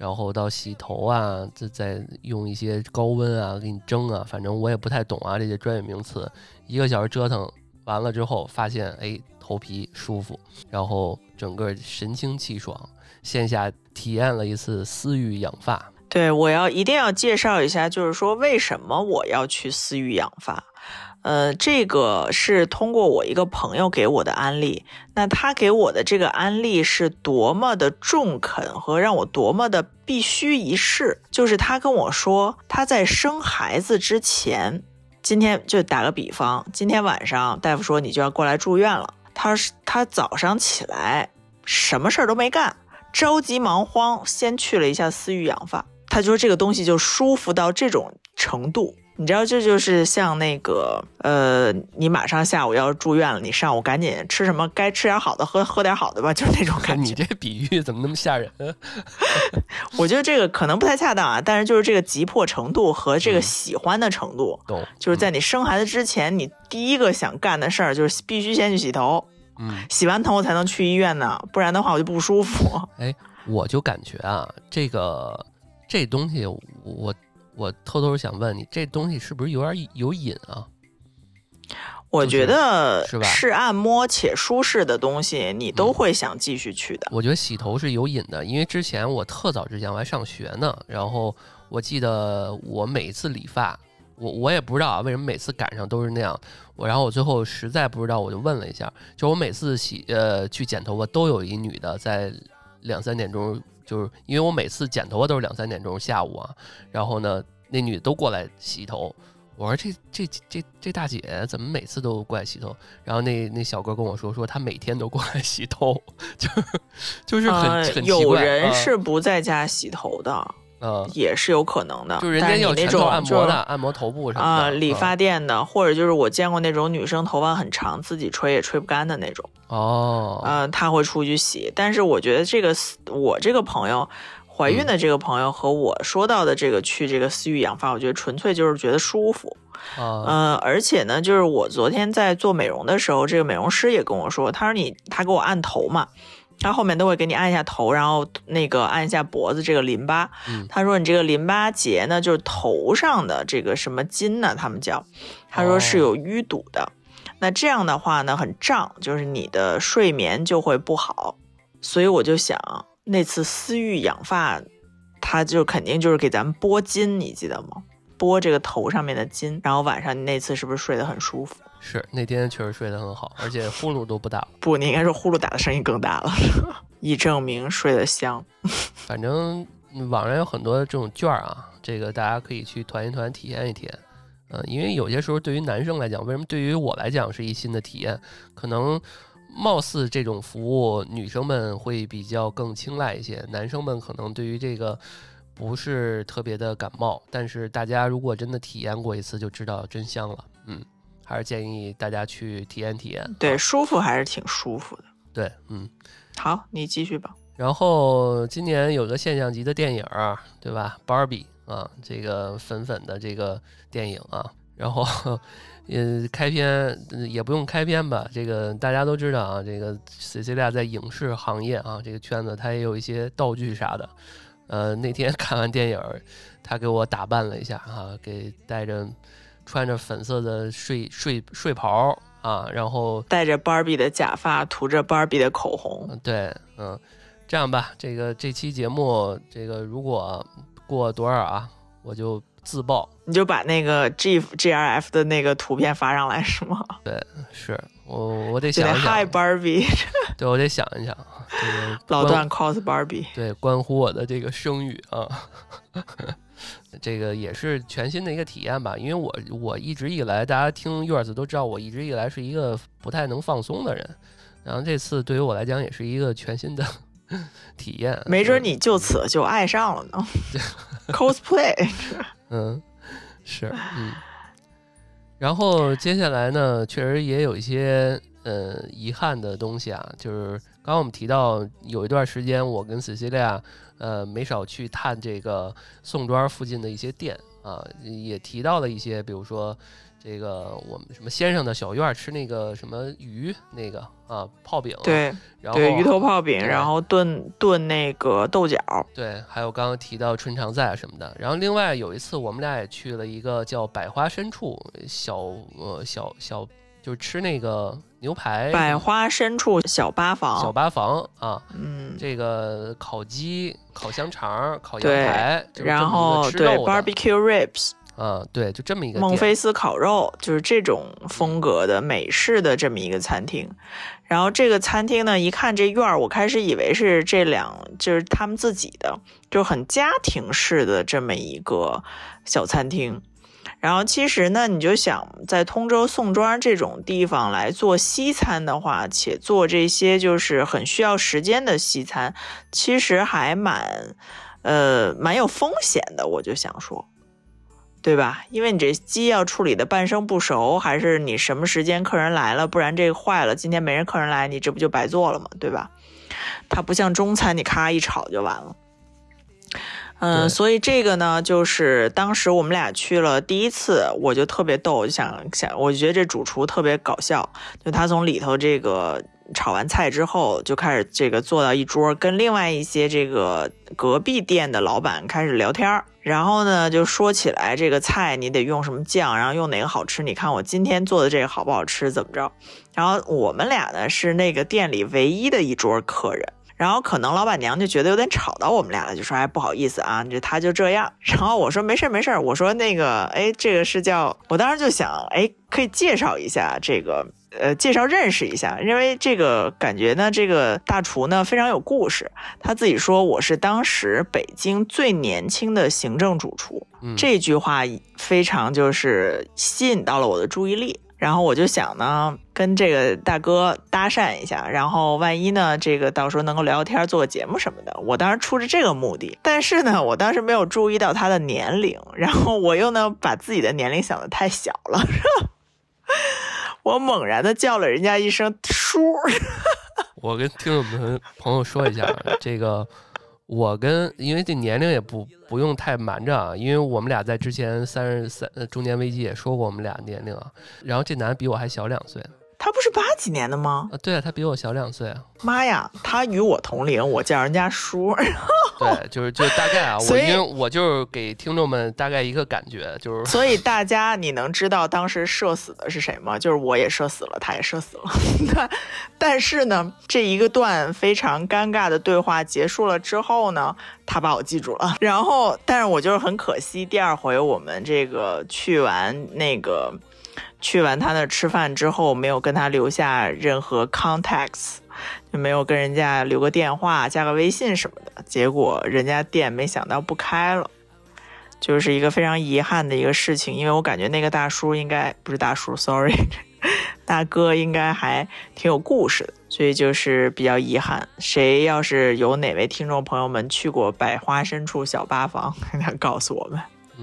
然后到洗头啊，再再用一些高温啊给你蒸啊，反正我也不太懂啊这些专业名词。一个小时折腾完了之后，发现哎头皮舒服，然后整个神清气爽。线下体验了一次私域养发，对，我要一定要介绍一下，就是说为什么我要去私域养发。呃，这个是通过我一个朋友给我的安利。那他给我的这个安利是多么的中肯和让我多么的必须一试。就是他跟我说，他在生孩子之前，今天就打个比方，今天晚上大夫说你就要过来住院了。他是他早上起来什么事儿都没干，着急忙慌，先去了一下私域养发。他就说这个东西就舒服到这种程度。你知道，这就是像那个，呃，你马上下午要住院了，你上午赶紧吃什么？该吃点好的，喝喝点好的吧，就是那种感觉。你这比喻怎么那么吓人？我觉得这个可能不太恰当啊，但是就是这个急迫程度和这个喜欢的程度，懂？就是在你生孩子之前，你第一个想干的事儿就是必须先去洗头，嗯，洗完头才能去医院呢，不然的话我就不舒服。哎，我就感觉啊，这个这东西我。我偷偷想问你，这东西是不是有点有瘾啊？我觉得是吧？是按摩且舒适的东西，你都会想继续去的。我觉得洗头是有瘾的，因为之前我特早之前我还上学呢，然后我记得我每一次理发，我我也不知道啊，为什么每次赶上都是那样。我然后我最后实在不知道，我就问了一下，就我每次洗呃去剪头发，都有一女的在两三点钟。就是因为我每次剪头发都是两三点钟下午啊，然后呢，那女的都过来洗头。我说这这这这大姐怎么每次都过来洗头？然后那那小哥跟我说说他每天都过来洗头，就是就是很很有人是不在家洗头的。呃，也是有可能的，就是人家有那种按摩的，按摩头部什么的啊，理发店的，或者就是我见过那种女生头发很长，自己吹也吹不干的那种。哦，呃，她会出去洗，但是我觉得这个我这个朋友怀孕的这个朋友和我说到的这个去这个私域养发，我觉得纯粹就是觉得舒服。呃，而且呢，就是我昨天在做美容的时候，这个美容师也跟我说，他说你他给我按头嘛。他后面都会给你按一下头，然后那个按一下脖子这个淋巴。他说你这个淋巴结呢，就是头上的这个什么筋呢，他们叫，他说是有淤堵的。那这样的话呢，很胀，就是你的睡眠就会不好。所以我就想，那次私域养发，他就肯定就是给咱们拨筋，你记得吗？拨这个头上面的筋，然后晚上你那次是不是睡得很舒服？是那天确实睡得很好，而且 呼噜都不打。不，你应该说呼噜打的声音更大了，以证明睡得香。反正网上有很多这种券啊，这个大家可以去团一团，体验一体验。嗯，因为有些时候对于男生来讲，为什么对于我来讲是一新的体验？可能貌似这种服务女生们会比较更青睐一些，男生们可能对于这个不是特别的感冒。但是大家如果真的体验过一次，就知道真香了。嗯。还是建议大家去体验体验，对，舒服还是挺舒服的。对，嗯，好，你继续吧。然后今年有个现象级的电影，对吧？Barbie 啊，这个粉粉的这个电影啊，然后呃，开篇也不用开篇吧，这个大家都知道啊，这个 Cecilia 在影视行业啊这个圈子，他也有一些道具啥的。呃，那天 看完电影，他给我打扮了一下啊，给带着。穿着粉色的睡睡睡袍啊，然后戴着芭比的假发，涂着芭比的口红。对，嗯，这样吧，这个这期节目，这个如果过多少啊，我就自爆。你就把那个 G G R F 的那个图片发上来是吗？对，是我我得想一想。Hi Barbie。对，我得想一想。这个老段 cos Barbie。对，关乎我的这个声誉啊。这个也是全新的一个体验吧，因为我我一直以来，大家听月子都知道，我一直以来是一个不太能放松的人，然后这次对于我来讲也是一个全新的 体验。没准你就此就爱上了呢。Cosplay，嗯，是，嗯。然后接下来呢，确实也有一些呃遗憾的东西啊，就是刚刚我们提到有一段时间，我跟 Cecilia。呃，没少去探这个宋庄附近的一些店啊，也提到了一些，比如说这个我们什么先生的小院吃那个什么鱼那个啊泡饼，对，然后鱼头泡饼，然后炖炖那个豆角，对，还有刚刚提到春常在什么的。然后另外有一次我们俩也去了一个叫百花深处小呃小小。就是吃那个牛排，百花深处小八房，小八房啊，嗯，这个烤鸡、烤香肠、烤羊排，然后对 barbecue ribs，啊，对，就这么一个孟菲斯烤肉，就是这种风格的美式的这么一个餐厅。然后这个餐厅呢，一看这院儿，我开始以为是这两就是他们自己的，就很家庭式的这么一个小餐厅。然后其实呢，你就想在通州宋庄这种地方来做西餐的话，且做这些就是很需要时间的西餐，其实还蛮呃蛮有风险的。我就想说。对吧？因为你这鸡要处理的半生不熟，还是你什么时间客人来了，不然这个坏了，今天没人客人来，你这不就白做了吗？对吧？它不像中餐，你咔一炒就完了。嗯，所以这个呢，就是当时我们俩去了第一次，我就特别逗，我就想想，我觉得这主厨特别搞笑，就他从里头这个炒完菜之后，就开始这个坐到一桌，跟另外一些这个隔壁店的老板开始聊天儿。然后呢，就说起来这个菜你得用什么酱，然后用哪个好吃？你看我今天做的这个好不好吃？怎么着？然后我们俩呢是那个店里唯一的一桌客人，然后可能老板娘就觉得有点吵到我们俩了，就说哎不好意思啊，这他就这样。然后我说没事没事，我说那个哎这个是叫，我当时就想哎可以介绍一下这个。呃，介绍认识一下，因为这个感觉呢，这个大厨呢非常有故事。他自己说我是当时北京最年轻的行政主厨，这句话非常就是吸引到了我的注意力。然后我就想呢，跟这个大哥搭讪一下，然后万一呢，这个到时候能够聊聊天、做个节目什么的。我当时出着这个目的，但是呢，我当时没有注意到他的年龄，然后我又呢把自己的年龄想的太小了，我猛然的叫了人家一声叔。我跟听众们朋友说一下，这个我跟因为这年龄也不不用太瞒着啊，因为我们俩在之前三十三中年危机也说过我们俩年龄啊。然后这男的比我还小两岁。他不是八几年的吗？啊，对啊，他比我小两岁啊。妈呀，他与我同龄，我叫人家叔。对，就是就大概啊，我因为我就是给听众们大概一个感觉，就是。所以大家你能知道当时社死的是谁吗？就是我也社死了，他也社死了。但但是呢，这一个段非常尴尬的对话结束了之后呢，他把我记住了。然后，但是我就是很可惜，第二回我们这个去完那个。去完他那吃饭之后，没有跟他留下任何 contacts，就没有跟人家留个电话、加个微信什么的。结果人家店没想到不开了，就是一个非常遗憾的一个事情。因为我感觉那个大叔应该不是大叔，sorry，大哥应该还挺有故事的，所以就是比较遗憾。谁要是有哪位听众朋友们去过百花深处小八房，那告诉我们。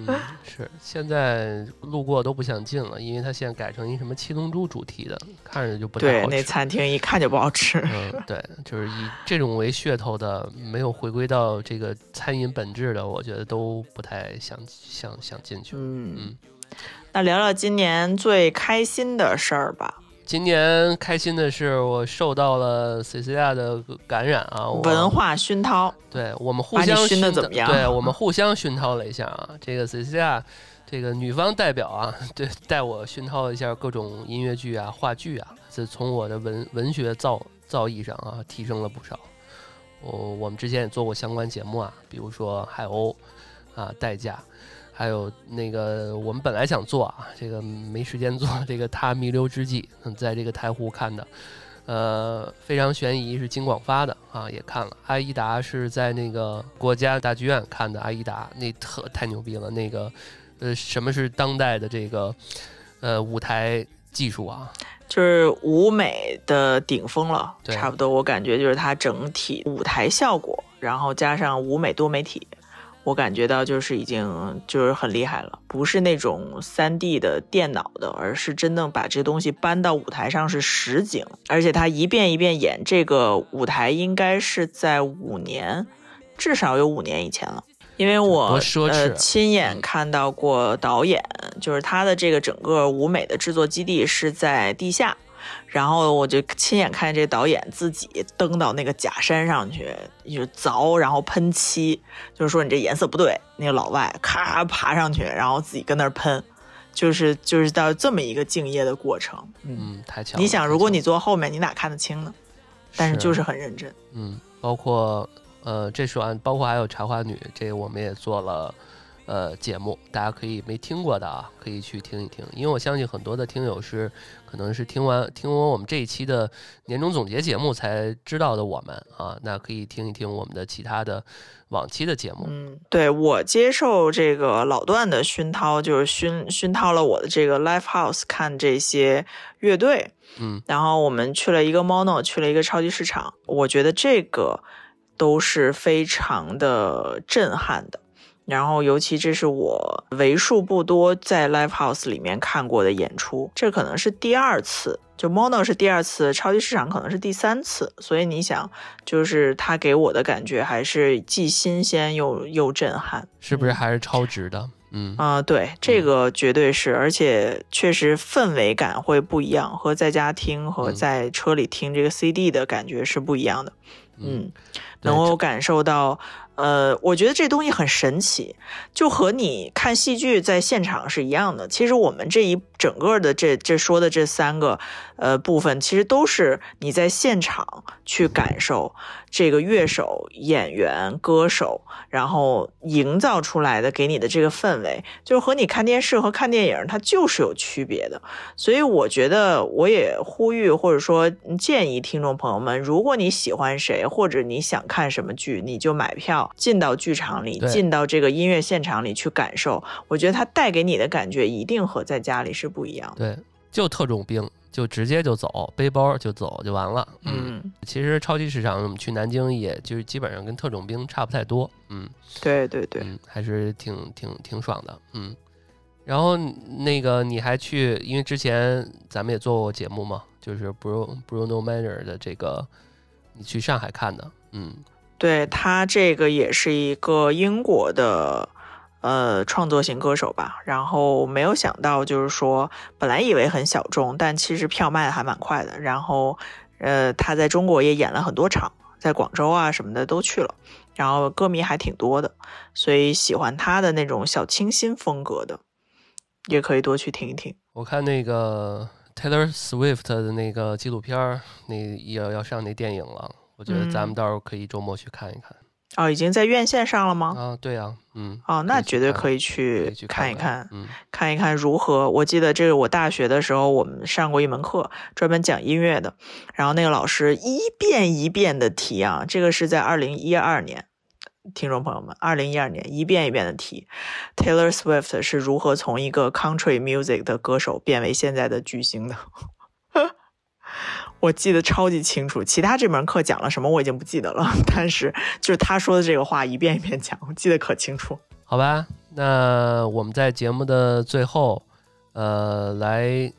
嗯，是现在路过都不想进了，因为他现在改成一什么七龙珠主题的，看着就不太好吃。对，那餐厅一看就不好吃。嗯，对，就是以这种为噱头的，没有回归到这个餐饮本质的，我觉得都不太想想想进去。嗯嗯，那聊聊今年最开心的事儿吧。今年开心的是，我受到了 C C a 的感染啊，文化熏陶。对我们互相熏的怎么样？对我们互相熏陶了一下啊。这个 C C a 这个女方代表啊，对带我熏陶了一下各种音乐剧啊、话剧啊，这从我的文文学造造诣上啊提升了不少。我我们之前也做过相关节目啊，比如说海鸥啊、代价。还有那个，我们本来想做啊，这个没时间做。这个他弥留之际，在这个台湖看的，呃，非常悬疑，是金广发的啊，也看了。阿依达是在那个国家大剧院看的，阿依达那特太牛逼了。那个，呃，什么是当代的这个，呃，舞台技术啊？就是舞美的顶峰了，差不多。我感觉就是它整体舞台效果，然后加上舞美多媒体。我感觉到就是已经就是很厉害了，不是那种三 D 的电脑的，而是真正把这东西搬到舞台上是实景，而且他一遍一遍演这个舞台，应该是在五年，至少有五年以前了，因为我呃亲眼看到过导演，就是他的这个整个舞美的制作基地是在地下。然后我就亲眼看见这导演自己登到那个假山上去，就凿，然后喷漆，就是说你这颜色不对。那个老外咔爬上去，然后自己跟那儿喷，就是就是到这么一个敬业的过程。嗯，太强。你想，如果你坐后面，你哪看得清呢？但是就是很认真。嗯，包括呃，这说完，包括还有茶花女，这个我们也做了呃节目，大家可以没听过的啊，可以去听一听，因为我相信很多的听友是可能是听完听完我们这一期的年终总结节目才知道的我们啊，那可以听一听我们的其他的往期的节目。嗯，对我接受这个老段的熏陶，就是熏熏陶了我的这个 live house 看这些乐队，嗯，然后我们去了一个 mono，去了一个超级市场，我觉得这个都是非常的震撼的。然后，尤其这是我为数不多在 live house 里面看过的演出，这可能是第二次，就 mono 是第二次，超级市场可能是第三次。所以你想，就是他给我的感觉还是既新鲜又又震撼，是不是还是超值的？嗯啊，对，这个绝对是，而且确实氛围感会不一样，和在家听和在车里听这个 CD 的感觉是不一样的。嗯，能够感受到。呃，我觉得这东西很神奇，就和你看戏剧在现场是一样的。其实我们这一整个的这这说的这三个呃部分，其实都是你在现场去感受这个乐手、演员、歌手，然后营造出来的给你的这个氛围，就是和你看电视和看电影它就是有区别的。所以我觉得我也呼吁或者说建议听众朋友们，如果你喜欢谁或者你想看什么剧，你就买票。进到剧场里，进到这个音乐现场里去感受，我觉得它带给你的感觉一定和在家里是不一样的。对，就特种兵，就直接就走，背包就走就完了。嗯，其实超级市场我们去南京，也就是基本上跟特种兵差不太多。嗯，对对对，还是挺挺挺爽的。嗯，然后那个你还去，因为之前咱们也做过节目嘛，就是 Bruno Bruno Mars 的这个，你去上海看的。嗯。对他这个也是一个英国的呃创作型歌手吧，然后没有想到就是说，本来以为很小众，但其实票卖的还蛮快的。然后呃他在中国也演了很多场，在广州啊什么的都去了，然后歌迷还挺多的，所以喜欢他的那种小清新风格的，也可以多去听一听。我看那个 Taylor Swift 的那个纪录片儿，那要要上那电影了。我觉得咱们到时候可以周末去看一看。哦，已经在院线上了吗？啊，对呀，嗯。哦，那绝对可以去看一看，嗯，看一看如何。我记得这个，我大学的时候我们上过一门课，专门讲音乐的。然后那个老师一遍一遍的提啊，这个是在二零一二年，听众朋友们，二零一二年一遍一遍的提，Taylor Swift 是如何从一个 Country Music 的歌手变为现在的巨星的。我记得超级清楚，其他这门课讲了什么我已经不记得了，但是就是他说的这个话一遍一遍讲，我记得可清楚。好吧，那我们在节目的最后，呃，来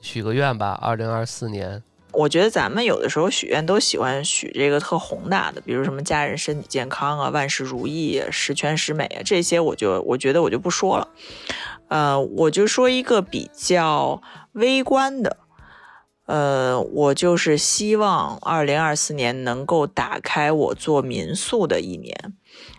许个愿吧。二零二四年，我觉得咱们有的时候许愿都喜欢许这个特宏大的，比如什么家人身体健康啊、万事如意、十全十美啊这些，我就我觉得我就不说了。呃，我就说一个比较微观的。呃，我就是希望二零二四年能够打开我做民宿的一年，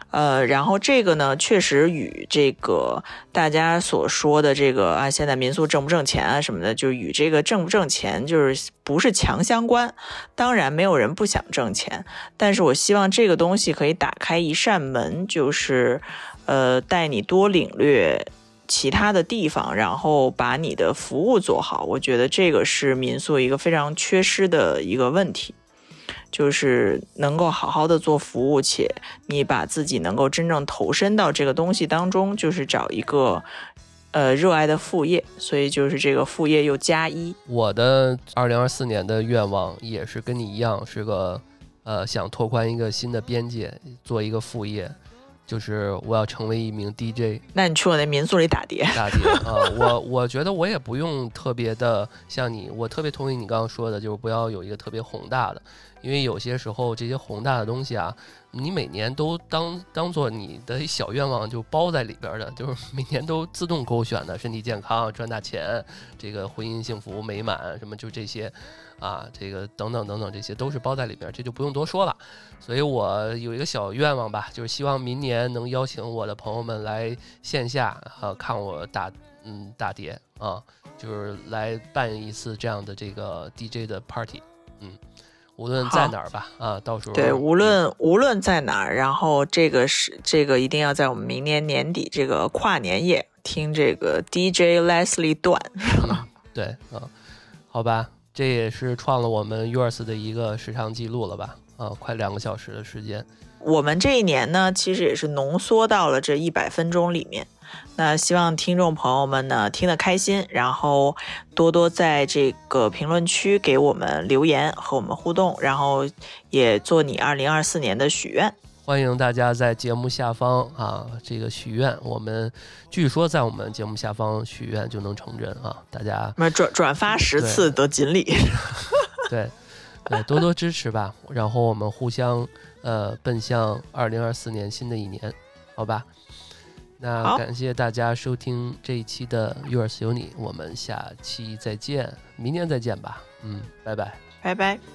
呃，然后这个呢，确实与这个大家所说的这个啊，现在民宿挣不挣钱啊什么的，就与这个挣不挣钱就是不是强相关。当然，没有人不想挣钱，但是我希望这个东西可以打开一扇门，就是呃，带你多领略。其他的地方，然后把你的服务做好，我觉得这个是民宿一个非常缺失的一个问题，就是能够好好的做服务，且你把自己能够真正投身到这个东西当中，就是找一个呃热爱的副业，所以就是这个副业又加一。我的二零二四年的愿望也是跟你一样，是个呃想拓宽一个新的边界，做一个副业。就是我要成为一名 DJ，那你去我那民宿里打碟？打碟 啊！我我觉得我也不用特别的像你，我特别同意你刚刚说的，就是不要有一个特别宏大的，因为有些时候这些宏大的东西啊，你每年都当当做你的小愿望就包在里边的，就是 每年都自动勾选的，身体健康、赚大钱、这个婚姻幸福美满什么就这些。啊，这个等等等等，这些都是包在里边，这就不用多说了。所以我有一个小愿望吧，就是希望明年能邀请我的朋友们来线下啊看我打嗯打碟啊，就是来办一次这样的这个 DJ 的 party。嗯，无论在哪儿吧，啊，到时候对，无论无论在哪儿，然后这个是这个一定要在我们明年年底这个跨年夜听这个 DJ Leslie 段，对，啊，好吧，这也是创了我们 Yours 的一个时长记录了吧，啊，快两个小时的时间。我们这一年呢，其实也是浓缩到了这一百分钟里面。那希望听众朋友们呢听得开心，然后多多在这个评论区给我们留言和我们互动，然后也做你二零二四年的许愿。欢迎大家在节目下方啊，这个许愿，我们据说在我们节目下方许愿就能成真啊！大家转转发十次得锦鲤，对对，多多支持吧，然后我们互相呃奔向二零二四年新的一年，好吧？那感谢大家收听这一期的 Yours 有你，我们下期再见，明年再见吧，嗯，拜拜，拜拜。